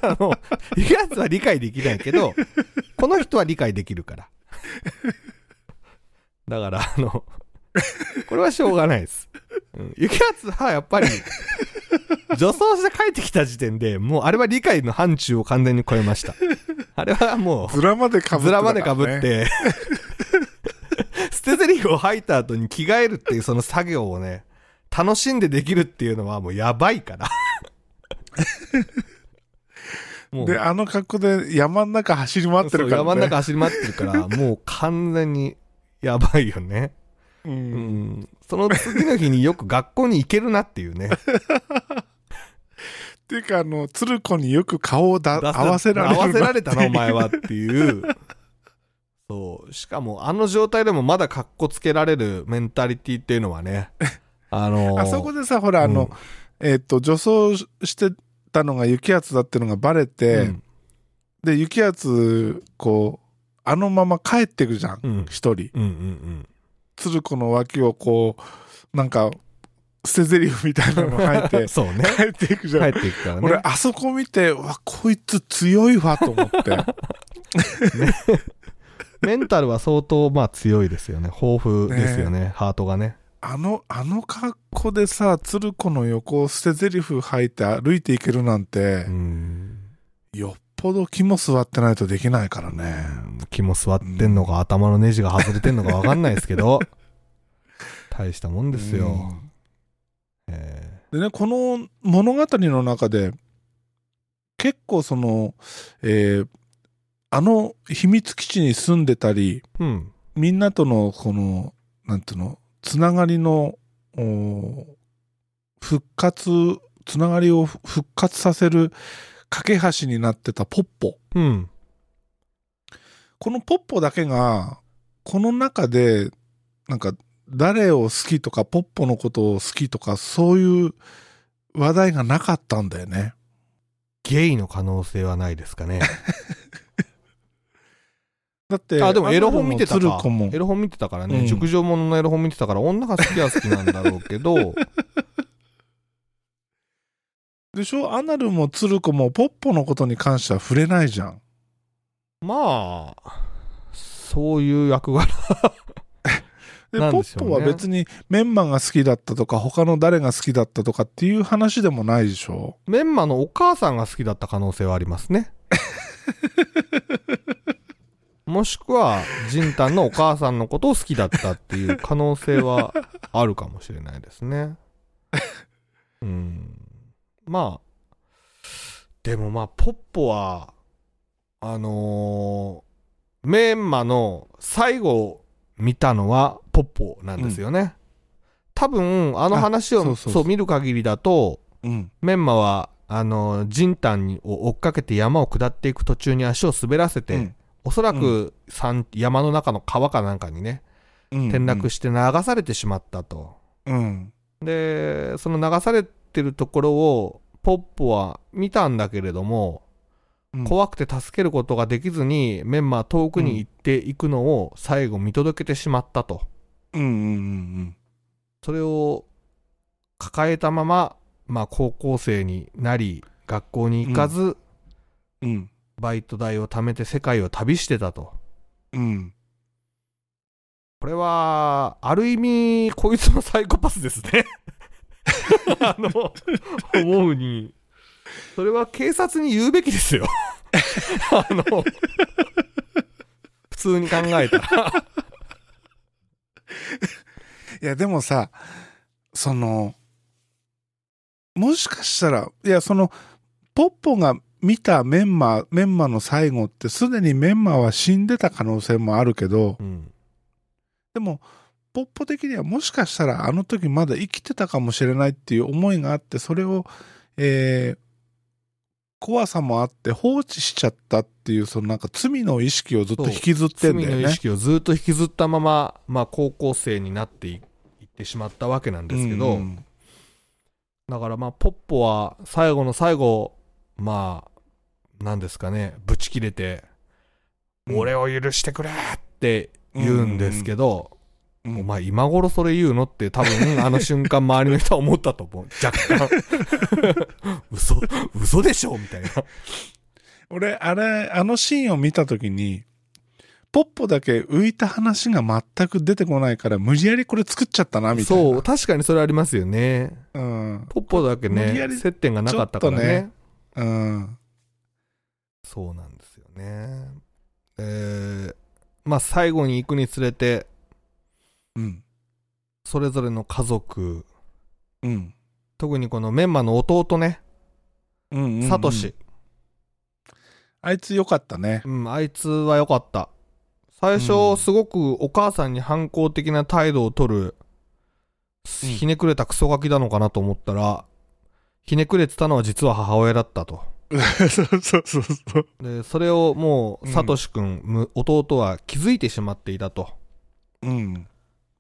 あの、雪圧は理解できないけど、この人は理解できるから。だから、あの、これはしょうがないです。うん雪圧はやっぱり、女装して帰ってきた時点で、もうあれは理解の範疇を完全に超えました。あれはもう、ズラまでかぶってねまでかぶっ。て、捨て台詞を吐いた後に着替えるっていうその作業をね、楽しんでできるっていうのはもうやばいから。で、あの格好で山の中走り回ってるから、ね。山の中走り回ってるから、もう完全にやばいよね。う。うんん。その次の日によく学校に行けるなっていうね。っていうか、あの、鶴子によく顔をだ合わせられる合わせられたな、お前は。はっていう。そう。しかも、あの状態でもまだ格好つけられるメンタリティっていうのはね、あのーあそこでさ、ほら、あの、えっ、と、女装してたのが雪圧だってのがバレて、うんで、雪圧、こう、あのまま帰ってくじゃん、うん一人。うんうん鶴子の脇をこう、なんか、捨て台詞みたいなの吐いうん。て、そうね。帰っていくじゃん。帰っていくから俺、ね。あそこ見て、うわ、こいつ強いわと思って。メンタルは相当、まあ強いですよね。豊富ですよね。ハートがね。あの、あの格好でさ、鶴子の横を捨て台詞吐いて歩いていけるなんてう、ん。よっぽど肝座ってないとできないからね。気も座ってんのか、頭のネジが外れてんのかわかんないですけど、大したもんですよ。うんえでね、この物語の中で、結構その、えーあの秘密基地に住んでたり、ーうん。みんなとのこの、なんていうの、つながりの、お復活、つながりを復活させる架け橋になってたポッポ。うん。このポッポだけが、この中で、なんか、誰を好きとか、ポッポのことを好きとか、そういう話題がなかったんだよね。ゲイの可能性はないですかね。だって、あ、でもエロ本見てたか。エロ本見てたからね。うん熟女もののエロ本見てたから、女が好きは好きなんだろうけど、でしょ？アナルもツルコもポッポのことに関しては触れないじゃん。まあ、そういう役柄。で、なんポッポは別にメンマが好きだったとか、他の誰が好きだったとかっていう話でもないでしょ？メンマのお母さんが好きだった可能性はありますね。もしくは、ジンタンのお母さんのことを好きだったっていう可能性はあるかもしれないですね。うん。まあ、でもまあ、ポッポは、あのーメンマの最後見たのはポッポなんですよね。多分、あの話をあそう見る限りだと、うん。メンマは、あの、ジンタンを追っかけて山を下っていく途中に足を滑らせて、うんおそらく山山の中の川かなんかにね、うん転落して流されてしまったと。うん。で、その流されてるところを、ポッポは見たんだけれども、うん怖くて助けることができずに、メンマは遠くに行っていくのを最後見届けてしまったと。うんうんうんそれを抱えたまま、まあ高校生になり、学校に行かず、うん。うん。バイト代を貯めて世界を旅してたと。うん。これは、ある意味、こいつのサイコパスですね。あの、思うに。それは警察に言うべきですよ。あの、普通に考えたら。いや、でもさ、その、もしかしたら、いや、その、ポッポが見たメンマ、メンマの最後って、すでにメンマは死んでた可能性もあるけど、うん。でも、ポッポ的にはもしかしたらあの時まだ生きてたかもしれないっていう思いがあって、それを、えー怖さもあって放置しちゃったっていう、そのなんか罪の意識をずっと引きずって罪んだよね。の意識をずっと引きずったまま、まあ高校生になっていいってしまったわけなんですけど、うんだからまあ、ポッポは最後の最後、まあ、なんですかね、ぶち切れて、うん俺を許してくれって言うんですけど、うんお前今頃それ言うのって多分あの瞬間周りの人は思ったと思う。若干。嘘、嘘でしょみたいな。俺、あれ、あのシーンを見たときに、ポッポだけ浮いた話が全く出てこないから、無理やりこれ作っちゃったな、みたいな。そう、確かにそれありますよね。うん。ポッポだけね、接点がなかったからね。ちょうん。そうなんですよね。えー、まあ最後に行くにつれて、うん。それぞれの家族、うん。特にこのメンマの弟ね、うんうんうんサトシ。あいつよかったね。うん、あいつは良かった。最うん初、すごくお母さんに反抗的な態度を取る、うんひねくれたクソガキなのかなと思ったら、ひねくれてたのは実は母親だったと。そうそうそうそう。で、それをもう、うんサトシ君、む弟は気づいてしまっていたと。うん。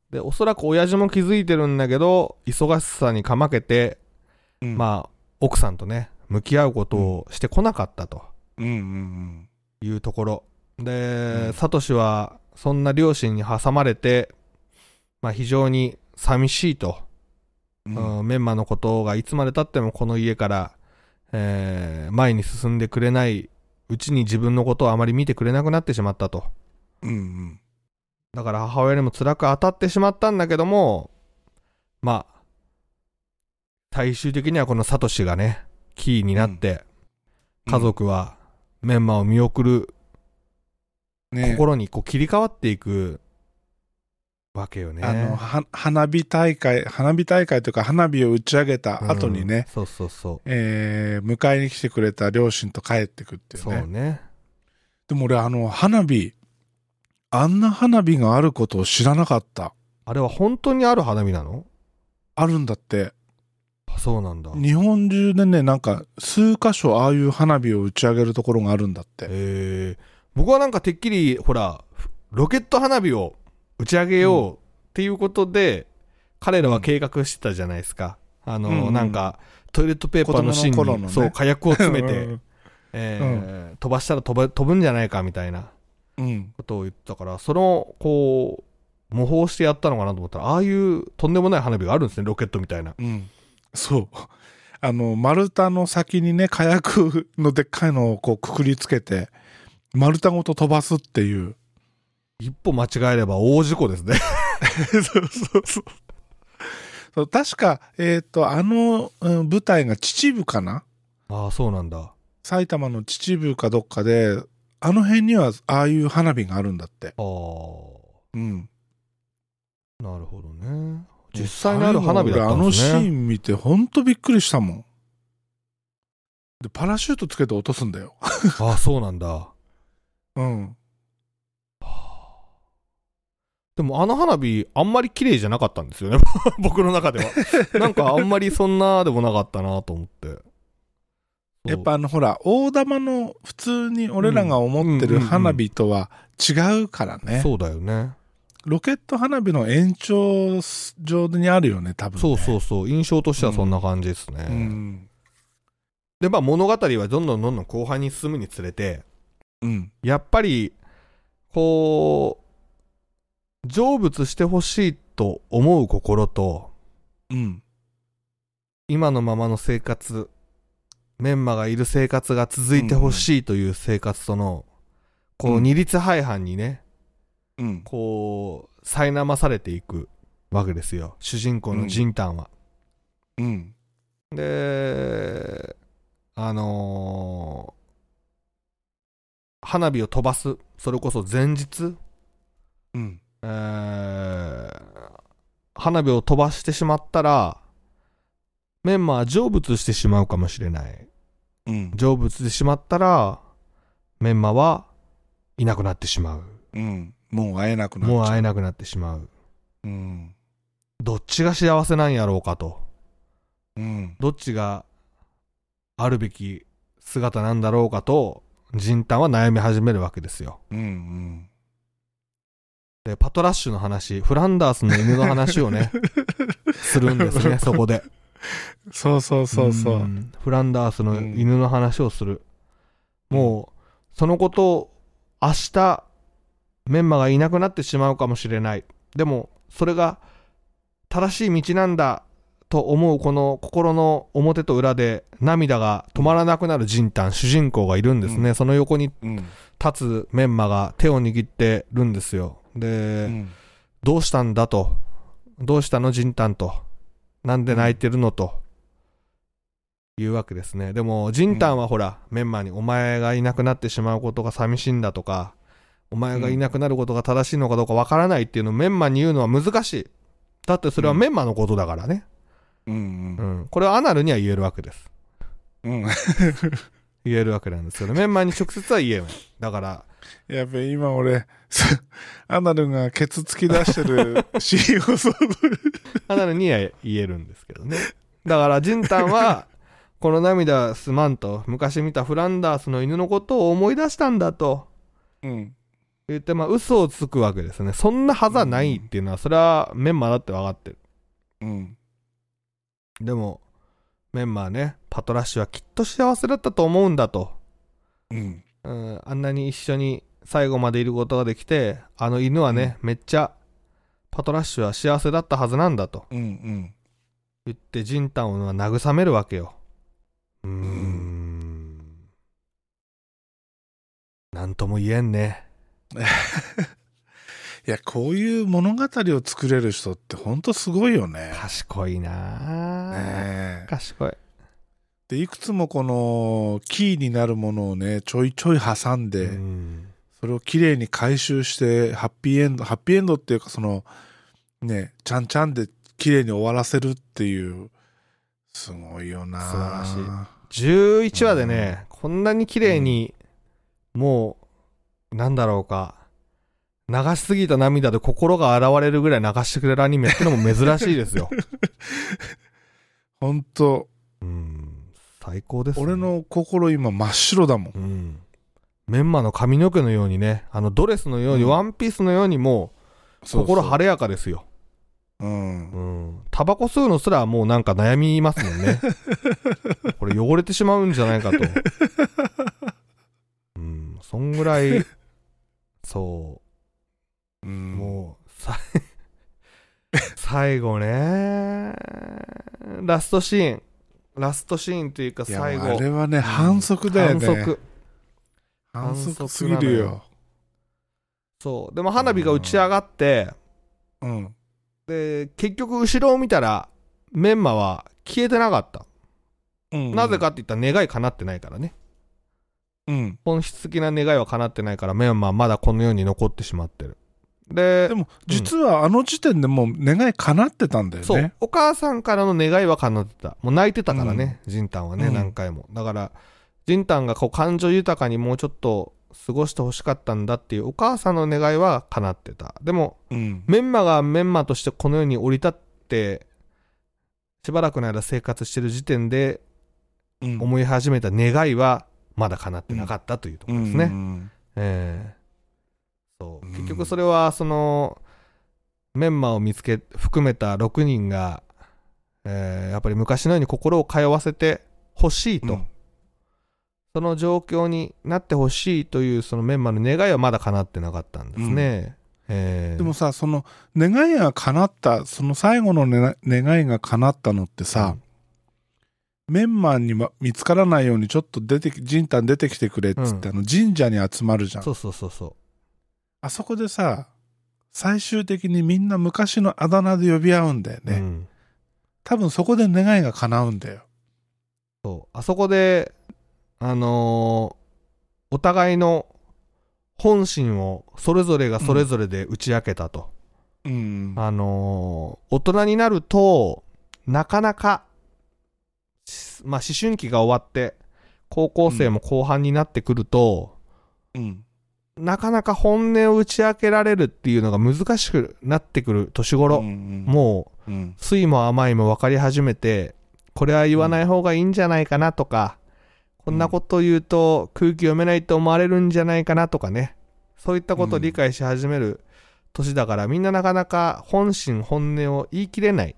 で、おそらく親父も気づいてるんだけど、忙しさにかまけて、うん、まあ、奥さんとね、向き合うことをしてこなかったとうんうんいうところ。でう、んサトシは、そんな両親に挟まれて、まあ非常に寂しいと。うん。ううんんメンマのことがいつまで経ってもこの家から、えー前に進んでくれないうちに自分のことをあまり見てくれなくなってしまったと。うんだから母親にも辛く当たってしまったんだけども、まあ、最終的にはこのサトシがね、キーになって、家族はメンマを見送るね心にこう切り替わっていくわけよね。あの、は花火大会、花火大会というか花火を打ち上げた後にね、うんそうそうそえー迎えに来てくれた両親と帰ってくってう。いうね。そうね。でも俺あの花火、あんな花火があることを知らなかった。あれは本当にある花火なの？あるんだって。あそうなんだ。日本中でね、なんか数箇所ああいう花火を打ち上げるところがあるんだって。えー、僕はなんかてっきり、ほら、ロケット花火を打ち上げようっていうことで、彼らは計画してたじゃないですか。あの、うんうんなんか、トイレットペーパーの芯に、子供の頃のねそう、火薬を詰めうてん、えー飛ばしたら飛ぶ飛ぶんじゃないかみたいなうん。ことを言ってたから、その、こう、模倣してやったのかなと思ったら、ああいうとんでもない花火があるんですね、ロケットみたいな。うん。そう。あの、丸太の先にね、火薬のでっかいのをこうくくりつけて、丸太ごと飛ばすっていう。一歩間違えれば大事故ですね。そうそうそう。そう確か、えっ、と、あの、うん舞台が秩父かな？ああ、そうなんだ。埼玉の秩父かどっかで、あの辺にはああいう花火があるんだって。ああ、うん。なるほどね。実際にある花火だったんあのですね。シーン見てほんとびっくりしたもん。で、パラシュートつけて落とすんだよ。ああ、そうなんだ。うん。でもあの花火、あんまり綺麗じゃなかったんですよね。僕の中では。なんかあんまりそんなでもなかったなと思って。やっぱあのほら、大玉の普通に俺らが思ってる花火とは違うからね。そうだよね。ロケット花火の延長上にあるよね、多分、ね。そうそうそう。印象としてはそんな感じですね。うん。で、まあ物語はどんどんどんどん後半に進むにつれて、うん。やっぱり、こう、成仏してほしいと思う心と、うん。今のままの生活、メンマがいる生活が続いてほしいという生活との、こううん二律背反にね、うん。こう、苛まされていくわけですよ。主人公のジンタンは。うん。で、あのー花火を飛ばす、それこそ前日、うん。えー花火を飛ばしてしまったら、メンマは成仏してしまうかもしれない。うん。成仏してしまったら、メンマはいなくなってしまう。うん。もう会えなくなっちゃう。もう会えなくなってしまう。うん。どっちが幸せなんやろうかと。うん。どっちがあるべき姿なんだろうかと、ジンタンは悩み始めるわけですよ。うん。うん。で、パトラッシュの話、フランダースの犬の話をね、するんですね、そこで。そうそうそうそう。んフランダースの犬の話をする。もう、そのことを明日、メンマがいなくなってしまうかもしれない。でも、それが正しい道なんだと思うこの心の表と裏で涙が止まらなくなるジンタン、主人公がいるんですね。その横にうん。立つメンマが手を握ってるんですよ。で、うん。どうしたんだと？どうしたの？ジンタンと。なんで泣いてるのと。いうわけですね。でも、ジンタンはほら、メンマにお前がいなくなってしまうことが寂しいんだとか、お前がいなくなることが正しいのかどうかわからないっていうのをメンマに言うのは難しい。だってそれはメンマのことだからね。うん。ううん。ん。これはアナルには言えるわけです。うん。言えるわけなんですけど、メンマに直接は言えない。だから、やべえ、今俺、アナルがケツ突き出してる シーンを想像アナルには言えるんですけどね。だから、ジンタンは、この涙すまんと、昔見たフランダースの犬のことを思い出したんだとうん。言って、まあ、嘘をつくわけですね。そんなはずはないっていうのは、それはメンマだって分かってる。うん。でも、メンマはね、パトラッシュはきっと幸せだったと思うんだと。うん。うん、あんなに一緒に最後までいることができて、あの犬はね、めっちゃ、パトラッシュは幸せだったはずなんだと。うん。うん。言ってジンタンは慰めるわけよ。うーん。なんとも言えんね。いや、こういう物語を作れる人ってほんとすごいよね。賢いなぁ、ねえ賢い。で、いくつもこのキーになるものをね、ちょいちょい挟んで、うん。それをきれいに回収して、ハッピーエンド、ハッピーエンドっていうかその、ね、ちゃんちゃんできれいに終わらせるっていう、すごいよな。素晴らしい。11話でね、こんなに綺麗に、もう、なんだろうか、流しすぎた涙で心が洗われるぐらい流してくれるアニメってのも珍しいですよ。ほんと、うん、最高です、ね。俺の心今真っ白だもん。うん。メンマの髪の毛のようにね、あのドレスのように、うんワンピースのようにもう、心晴れやかですよ。うん。うん。タバコ吸うのすらもうなんか悩みますもんね。これ汚れてしまうんじゃないかと。うん。そんぐらい、そうう、ん、もう、さ、最後ね、ラストシーン。ラストシーンというか最後。あれはね、反則だよね。反則。反則すぎるよ。そう。でも花火が打ち上がって、うん。で、結局後ろを見たら、メンマは消えてなかった。うんなぜかって言ったら願い叶ってないからね。うん。本質的な願いは叶ってないから、メンマはまだこの世に残ってしまってる。でで、も、実はあの時点でもう願い叶ってたんだよそうね。、お母さんからの願いは叶ってた。もう泣いてたからね、ジンタンはね、うん何回も。だから、ジンタンがこう感情豊かにもうちょっと過ごしてほしかったんだっていうお母さんの願いは叶ってた。でも、うん。メンマがメンマとしてこの世に降り立って、しばらくの間生活してる時点でうん思い始めた願いはまだ叶ってなかったというところですね。うんええそう。うん。結局それはそのメンマを見つけ含めた6人が、えーやっぱり昔のように心を通わせてほしいと、うん。その状況になってほしいというそのメンマの願いはまだ叶ってなかったんですね、ええでもさ、その願いが叶った、その最後の、ね、願いが叶ったのってさ、メンマンに、ま、見つからないようにちょっと出てき、ジンタン出てきてくれっつって、あの神社に集まるじゃん。そうそうそうそあそこでさ、最終的にみんな昔のあだ名で呼び合うんだよう、ね。うん多分そこで願いが叶うんだよ。そうあそこであのーお互いの本心をそれぞれがそれぞれで打ち明けたと、うん。あのー大人になると、なかなか、しまあ、思春期が終わって、高校生も後半になってくると、うん。なかなか本音を打ち明けられるっていうのが難しくなってくる年頃、うん、もう、うん。う、酸いも甘いも分かり始めて、これは言わない方がいいんじゃないかなとか、こんなことを言うと空気読めないと思われるんじゃないかなとかね、そういったことを理解し始める年だから、みんななかなか本心本音を言い切れない。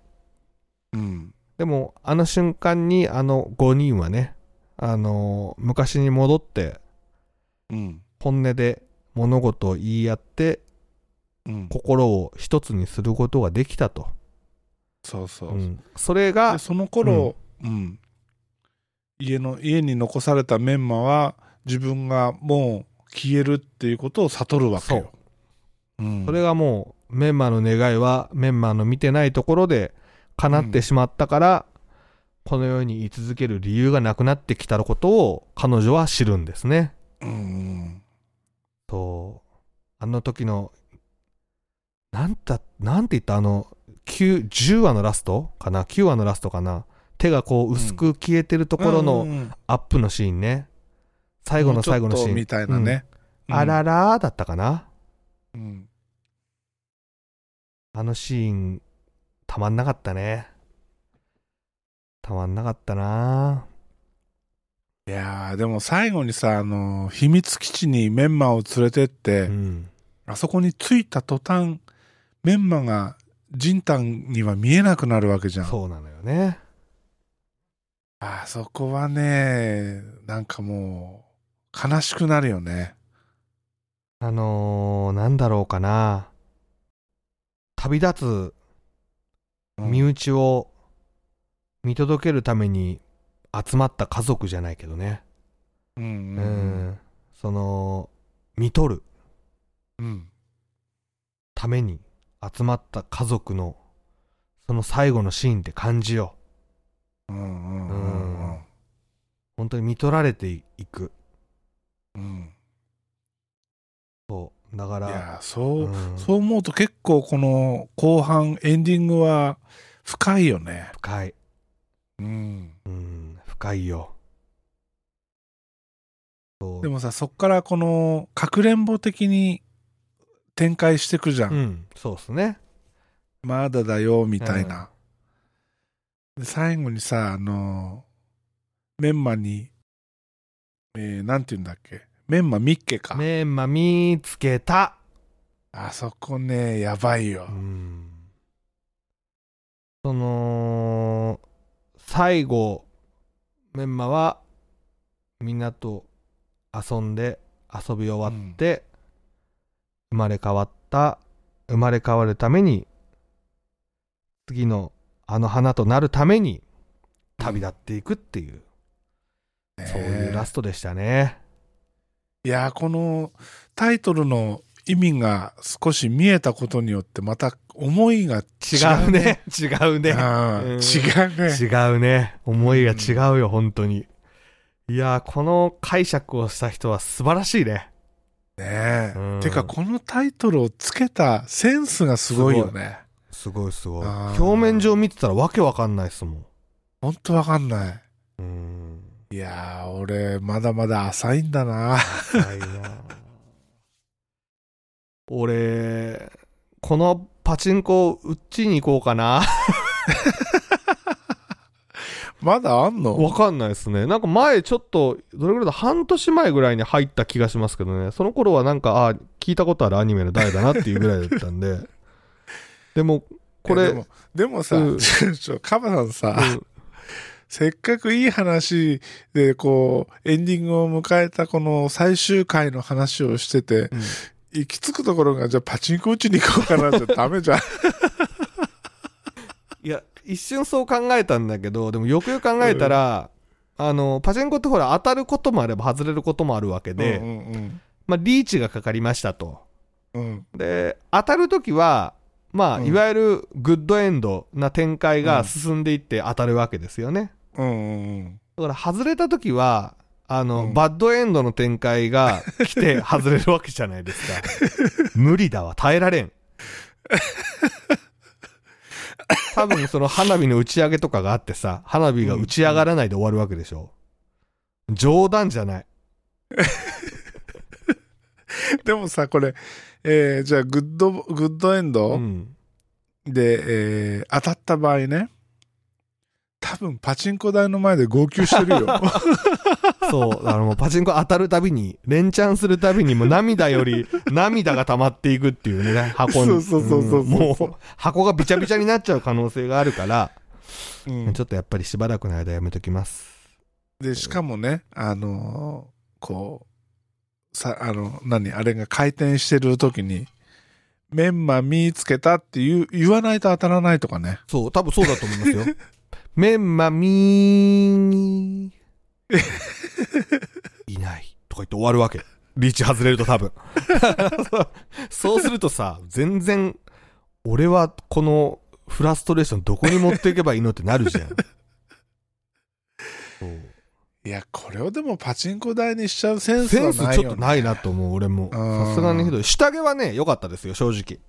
うん。でも、あの瞬間にあの5人はね、あのー昔に戻ってうん。本音で物事を言い合ってうん。心を一つにすることができたと。そうそう。うんそれがで、その頃、うん、家の家に残されたメンマは自分がもう消えるっていうことを悟るわけよ。うん、それがもうメンマの願いはメンマの見てないところで叶ってしまったから、この世に居続ける理由がなくなってきたことを彼女は知るんですね。うんそう。あの時の、なんた、なんて言ったあの、9、10話のラストかな ?9 話のラストかな？手がこう薄く消えてるところうのアップのシーンね。最後の最後のシーン。みたいなね。うんあららーだったかな？うんあのシーン、たまんなかったね。たまんなかったないやーでも最後にさあの秘密基地にメンマを連れてって、うん。あそこに着いた途端メンマがジンタンには見えなくなるわけじゃんそうなのよね。あそこはねなんかもう悲しくなるよねあのー、なんだろうかな。旅立つうん身内を見届けるために集まった家族じゃないけどね。うんううん。んその、見とるうんために集まった家族の、その最後のシーンって感じよう。うんうんうんうん本当に見取られていく。うんそう。だから、いやそう、うんそう思うと結構この後半エンディングは深いよね深い。うんうん、深いよ。でもさそっからこのかくれんぼ的に展開してくじゃん、うん、そうっすね。まだだよみたいな、で最後にさあのメンマにえー、なんて言うんだっけ？メンマミッケかメンマ見つけた。あそこねやばいようん。その、最後、メンマは、みんなと遊んで、遊び終わって、生まれ変わった、生まれ変わるために、次のあの花となるために、旅立っていくっていう、ねそういうラストでしたね。いや、このタイトルの意味が少し見えたことによって、また思いが違 違うね。違うね。違うね。違うね。思いが違うよ、本当に。いやー、この解釈をした人は素晴らしいね。ねえ、うんてか、このタイトルをつけたセンスがすごいよね。すごいすごい。表面上見てたらわけわかんないっすもん。ほんとわかんない。うん。いやー、俺、まだまだ浅いんだな。浅いな俺、このパチンコ、うっちに行こうかな。まだあんの？わかんないですね。なんか前ちょっと、どれぐらいだ、半年前ぐらいに入った気がしますけどね。その頃はなんか、あ聞いたことあるアニメの誰だなっていうぐらいだったんで。でも、これ、でもでもさ、うんちょ、カバさんさ、うんせっかくいい話で、こう、エンディングを迎えたこの最終回の話をしてて、うん行き着くところが、じゃあパチンコ打ちに行こうかなじゃダメじゃん。いや、一瞬そう考えたんだけど、でもよくよく考えたら、あの、パチンコってほら当たることもあれば外れることもあるわけで、うんうんまあリーチがかかりましたと。で、当たるときは、まあ、うんいわゆるグッドエンドな展開が進んでいって当たるわけですよね。うんうんだから外れたときは、あの、うんバッドエンドの展開が 来て外れるわけじゃないですか。無理だわ、耐えられん。多分その花火の打ち上げとかがあってさ、花火が打ち上がらないで終わるわけでしょ。冗談じゃない。でもさ、これ、えーじゃあ、グッド、グッドエンド、うん。で、えー当たった場合ね、多分パチンコ台の前で号泣してるよ。そう、あの、パチンコ当たるたびに、連チャンするたびに、もう涙より 涙が溜まっていくっていうね、箱に。そうそうそうそうそうんもう、箱がびちゃびちゃになっちゃう可能性があるから、うんちょっとやっぱりしばらくの間やめときます。で、しかもね、あのーこう、さ、あの、何、あれが回転してる時に、メンマ見つけたって言う言わないと当たらないとかね。そう、多分そうだと思いますよ。メンマミー、いない。とか言って終わるわけ。リーチ外れると多分。そうするとさ、全然、俺はこのフラストレーションどこに持っていけばいいのってなるじゃん。そういや、これをでもパチンコ台にしちゃうセンスセンスはないよ、ね。ちょっとないなと思う、俺も。うんさすがにひどい。下着はね、良かったですよ、正直。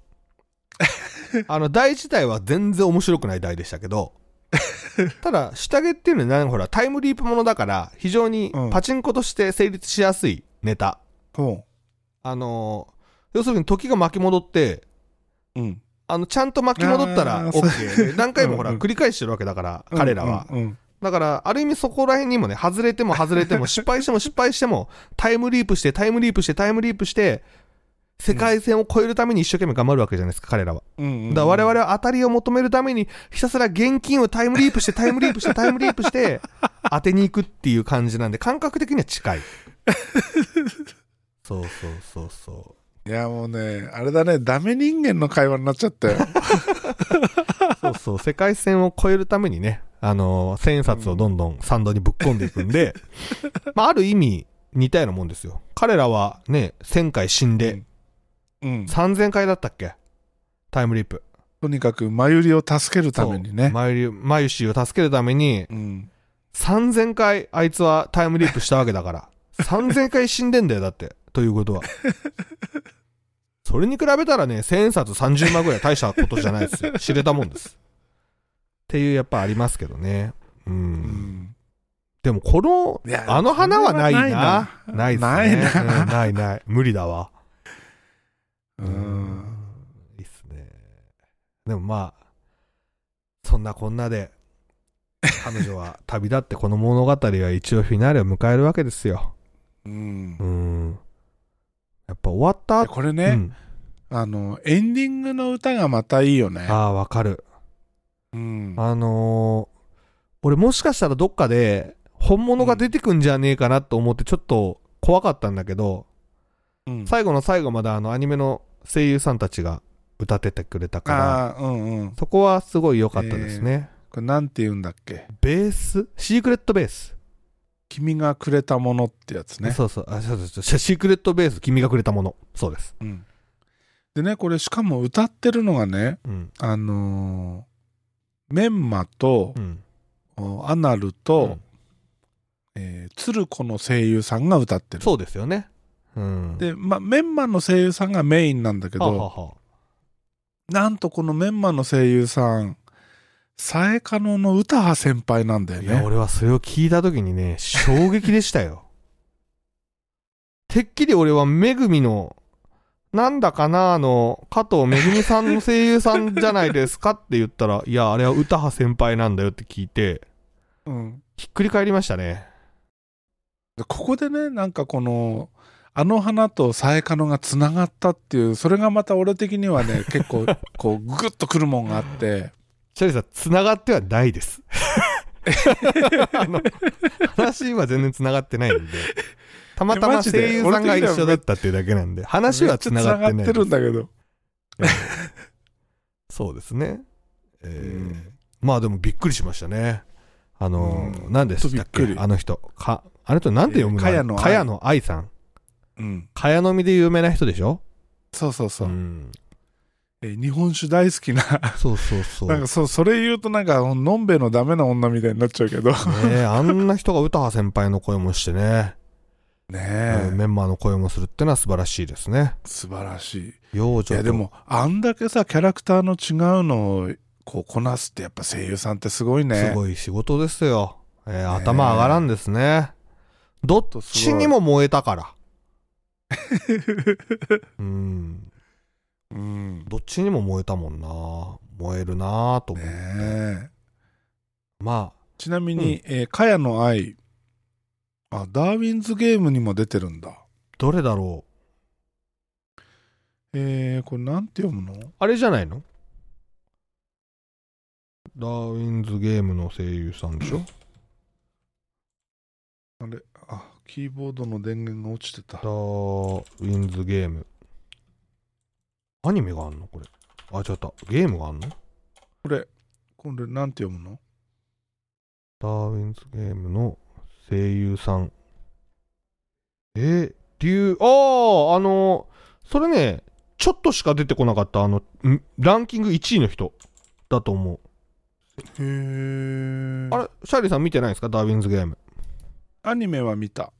あの、台自体は全然面白くない台でしたけど、ただ、下着っていうのはなんかほら、タイムリープものだから、非常にうんパチンコとして成立しやすいネタ。ほあのー要するに時が巻き戻って、う。うん。あの、ちゃんと巻き戻ったあら OK で、何回もほら、うんうん繰り返してるわけだから、彼らは。うんうんだから、ある意味そこら辺にもね、外れても外れても、失敗しても失敗しても、タイムリープして、タイムリープして、タイムリープして、世界線を超えるために一生懸命頑張るわけじゃないですか、彼らは。うんうんうんだから我々は当たりを求めるために、ひたすら現金をタイムリープして、タイムリープして、タイムリープして、当てに行くっていう感じなんで、感覚的には近い。そうそうそうそいや、もうね、あれだね、ダメ人間の会話になっちゃったよ。う。そうそう、世界線を超えるためにね、あのー千円札をどんどんサンドにぶっ込んでいくんで、まあ、ある意味、似たようなもんですよ。彼らはね、1000回死んで、うん。3000回だったっけ？タイムリープ。とにかく、マユリを助けるためにね。マユリマユシーを助けるために、うん。3000回あいつはタイムリープしたわけだから。3000回死んでんだよ、だって。ということは。それに比べたらね、1000円札30万ぐらい大したことじゃないですよ。知れたもんです。っていう、やっぱありますけどね。うん。うんでも、このあの花はないな。なないいっすね。ないなうんないない。無理だわ。うん。いいっすね。でもまあ、そんなこんなで、彼女は旅立ってこの物語は一応フィナーレを迎えるわけですよ。うんう。ん。やっぱ終わった？これね、うんあの、エンディングの歌がまたいいよね。ああ、わかる。うん。あのー俺もしかしたらどっかで本物が出てくんじゃねえかなと思ってちょっと怖かったんだけど、うん最後の最後まであのアニメの声優さんたちが歌っててくれたから、うんうん。そこはすごい良かったですね。これなんて言うんだっけ？ベース？シークレットベース。君がくれたものってやつね。そうそう。あ、そうそうそう。シークレットベース、君がくれたもの。そうです。うん。でね、これしかも歌ってるのがね、うん。あのーメンマとアナルと、うんえー、鶴子の声優さんが歌ってる。そうですよね。うん。で、まあ、メンマの声優さんがメインなんだけど、はははなんとこのメンマの声優さん、サエカノの歌羽先輩なんだよいや、ね。俺はそれを聞いたときにね、衝撃でしたよ。てっきり俺はめぐみの、なんだかなあの、加藤めぐみさんの声優さんじゃないですかって言ったら、いや、あれは歌羽先輩なんだよって聞いて、うん。ひっくり返りましたね。でここでね、なんかこの、あの花とサエカノがつながったっていう、それがまた俺的にはね、結構、こう、グッとくるもんがあって、シャリさん、繋がってはないです。あの、話は全然繋がってないんで。たまたま声優さんが一緒だったっていうだけなんで、話は繋がってないめってるんだけど。そうですね。えーうんまあでもびっくりしましたね。あのー、うん何でしたっけ？あの人。か、あの人なんて読むの？えー茅野愛茅野愛さん。うん。茅飲みで有名な人でしょ？そうそうそう。ん。えー日本酒大好きな。そうそうそう。ねなんかそう、それ言うとなんか、のんべえのダメな女みたいになっちゃうけど。ねえあんな人が歌羽先輩の声もしてね、え、メンバーの声もするってのは素晴らしいですね。素晴らしい。幼女といやでも、あんだけさ、キャラクターの違うのを、こう、こなすってやっぱ声優さんってすごいね。すごい仕事ですよ。えー頭上がらんですね。どっちにも燃えたから。うん。うん。どっちにも燃えたもんな。燃えるなぁと思う。ねえ。まちなみに、えー、かやの愛。あ、ダーウィンズゲームにも出てるんだ。あ、どれだろえー、これなんて読むの？う。あれじゃないの？ダーウィンズゲームの声優さんでしょ？あれあ、キーボードの電源が落ちてたダ。ーウィンズゲーム。アニメがあんの？これ。あ、ちょっと、ゲームがあんの？これ、これなんて読むの？ダーウィンズゲームの声優さん。えー、竜、ああ、あの、それね、ちょっとしか出てこなかった、あの、んランキング1位の人だと思う。へー。あれ、シャーリーさん見てないですか？ダーウィンズゲーム。アニメは見た。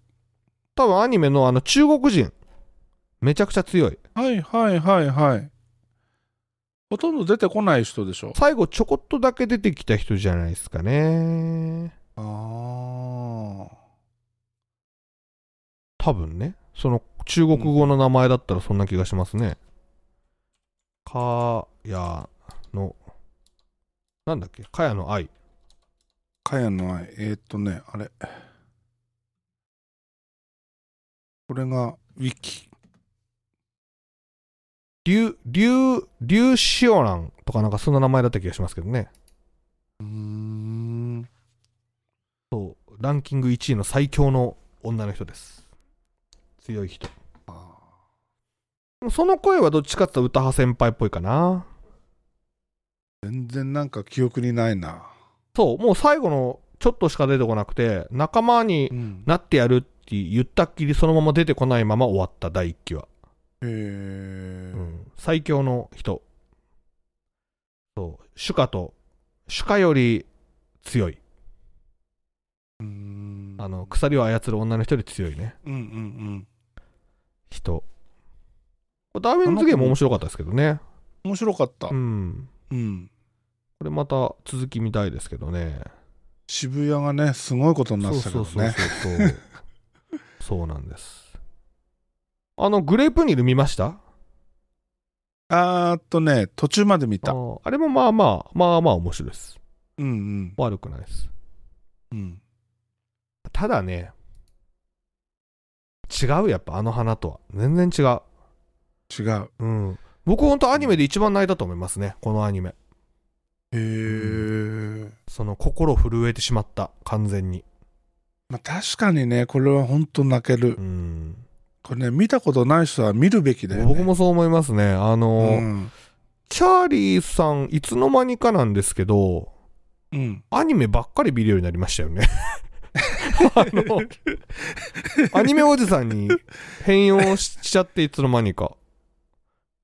多分アニメのあの中国人。めちゃくちゃ強い。はいはいはいはい。ほとんど出てこない人でしょ。最後ちょこっとだけ出てきた人じゃないですかね。あー。多分ね。その中国語の名前だったらそんな気がしますね。かやの、なんだっけ？かやの愛。かやの愛。えー、っとね、あれ。これが、ウィキ。リュ、リュ、リュシオランとかなんかそんな名前だった気がしますけどね。うーん。そう。ランキング1位の最強の女の人です。強い人。あその声はどっちかっていうと歌羽先輩っぽいかな。ー全然なんか記憶にないな。そう、もう最後のちょっとしか出てこなくて、仲間にうん。なってやるって言ったっきりそのまま出てこないまま終わった第一期は。へー。うん最強の人。そう、シュカと、シュカより強い。うーん。あの、鎖を操る女の人より強いね。うんうんうん。人。ダーウィンズゲーム面白かったですけどね。面白かったう。ん。うん。これまた続き見たいですけどね。渋谷がね、すごいことになってたけそうどそうそうね。そう。そうなんです。あの、グレープニル見ました？あーっとね、途中まで見あた。ーあれもまあまあ、まあまあ面白いです。うんうん。悪くないです。うん。ただね、違うやっぱあの花とは。全然違う。違う。うん。僕ほんとアニメで一番泣いたと思いますね。このアニメ。へー。その心震えてしまった。完全に。まあ、確かにね、これは本当泣けるう。ん。これね、見たことない人は見るべきだよね。僕もそう思いますね。あの、うん。チャーリーさん、いつの間にかなんですけど、うん。アニメばっかり見るようになりましたよね。あの、アニメおじさんに変容しちゃっていつの間にか。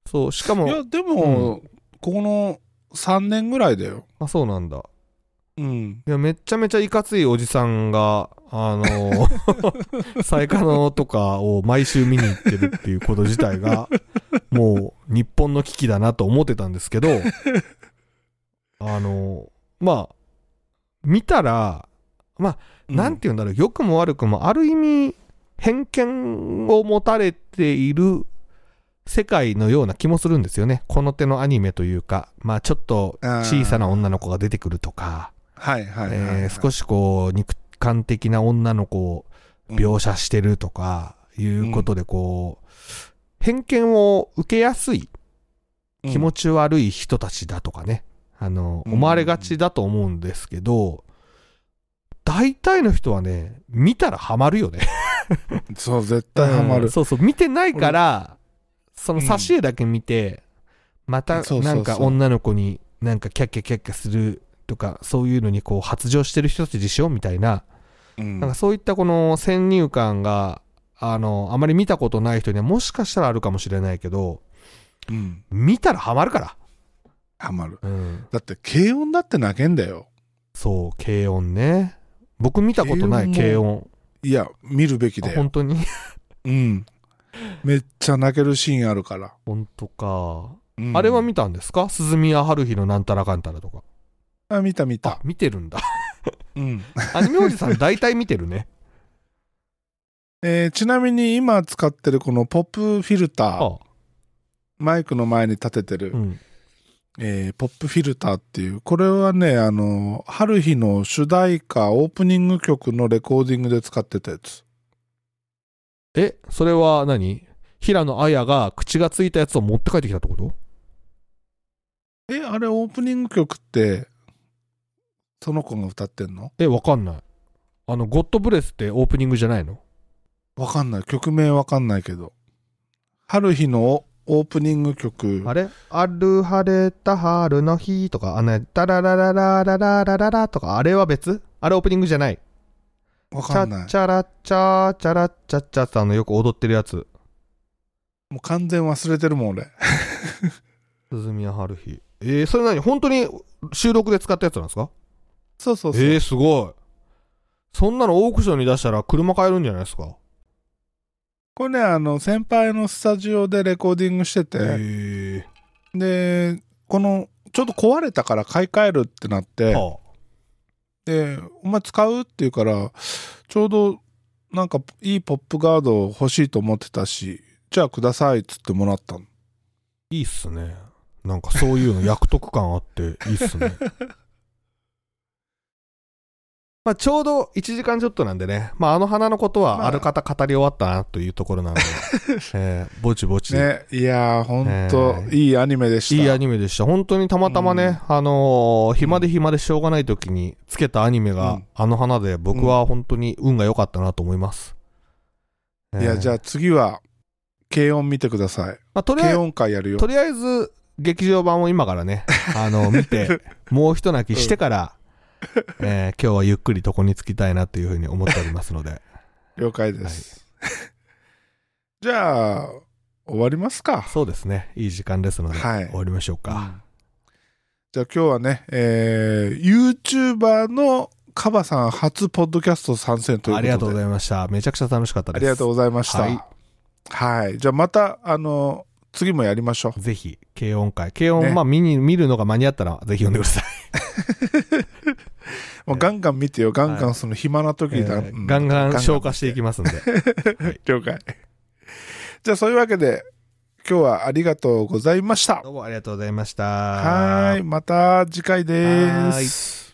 そう、しかも、いや、でも、ここの3年ぐらいだよ。あ、そうなんだ。うん。いや、めっちゃめちゃいかついおじさんが、あの、サイカノとかを毎週見に行ってるっていうこと自体が、もう日本の危機だなと思ってたんですけど、あの、まあ、見たら、まあ、なんて言うんだろう、良くも悪くも、ある意味、偏見を持たれている世界のような気もするんですよね。この手のアニメというか、まあちょっと小さな女の子が出てくるとか、はいはいはい、はい。えー少しこう、肉感的な女の子を描写してるとか、いうことでこう、偏見を受けやすい気持ち、ち悪い人たちだとかね、あの、うん。思われがちだと思うんですけど、大体の人はね、見たらハマるよね。そう、絶対ハマる。うん。そうそう、見てないから、その挿絵だけ見て、またなんか女の子になんかキャッキャキャッキャするとか、そういうのにこう発情してる人たちでしょみたいな、うんなんかそういったこの先入観が、あの、あまり見たことない人にはもしかしたらあるかもしれないけど、うん。見たらハマるから。ハマる。うん。だって、軽音だって泣けんだよ。そう、軽音ね。僕見たことない軽軽音。いや、見るべきあだよ。本当に？うん。めっちゃ泣けるシーンあるから。本当か。うんあれは見たんですか？鈴宮春日のなんたらかんたらとか。あ、見た見あた、。見てるんだ。うん。アニメおじさん大体見てるね。えーちなみに今使ってるこのポップフィルター、あマイクの前に立ててる、うん。えーポップフィルターっていう、これはね、あの、春日の主題歌、オープニング曲のレコーディングで使ってたやつ。え、それは何？平野綾が口がついたやつを持って帰ってきたってこと？え、あれオープニング曲って、その子が歌ってんの？え、わかんない。あの、ゴッドブレスってオープニングじゃないの？わかんない。曲名わかんないけど。春日のオープニング曲。あれ？ある晴れた春の日とか、あのね、ダラララララララララとか、あれは別？あれオープニングじゃない？チわかんないャッ。チャラッチャーチャラッチャッチャってあのよく踊ってるやつ。もう完全忘れてるもん、俺。鈴宮春日。えー、それ何？本当に収録で使ったやつなんですか？そうそうそう。えー、すごい。そんなのオークションに出したら車買えるんじゃないですか？これね、あの、先輩のスタジオでレコーディングしてて、えで、この、ちょっと壊れたから買い替えるってなって、はで、お前使うって言うから、ちょうど、なんか、いいポップガード欲しいと思ってたし、じゃあくださいっつってもらったの。いいっすね。なんかそういうの 役得感あっていいっすね。まあちょうど1時間ちょっとなんでね、まああの花のことまあはある方語り終わったなというところなので、えーぼちぼち、ね、いやー、ほんと、えーいいアニメでした。いいアニメでした。本当にたまたまね、あのー暇で暇でしょうがない時につけたアニメが、うんあの花で僕は本当に運が良かったなと思います。いや、じゃあ、あ次は、軽音見てください。まあ、とりあえず軽音会やるよと。りあえず、劇場版を今からね、あの、見て、もう一泣きしてから、えー今日はゆっくり床につきたいなというふうに思っておりますので。了解です。じゃあ、終わりますか。そうですね。いい時間ですので、はい終わりましょうか。うんじゃあ今日はね、えー、YouTuber のカバさん初ポッドキャスト参戦ということで。ありがとうございました。めちゃくちゃ楽しかったです。ありがとうございました。はいはい。じゃあまた、あの、次もやりましょう。ぜひ、軽音会。軽音、ねまあ見に、見るのが間に合ったら、ぜひ読んでください。もうガンガン見てよ。ガンガンその暇な時だ、ガンガン消化していきますんで。了解。じゃあそういうわけで、今日はありがとうございました。どうもありがとうございました。はーい。また次回です。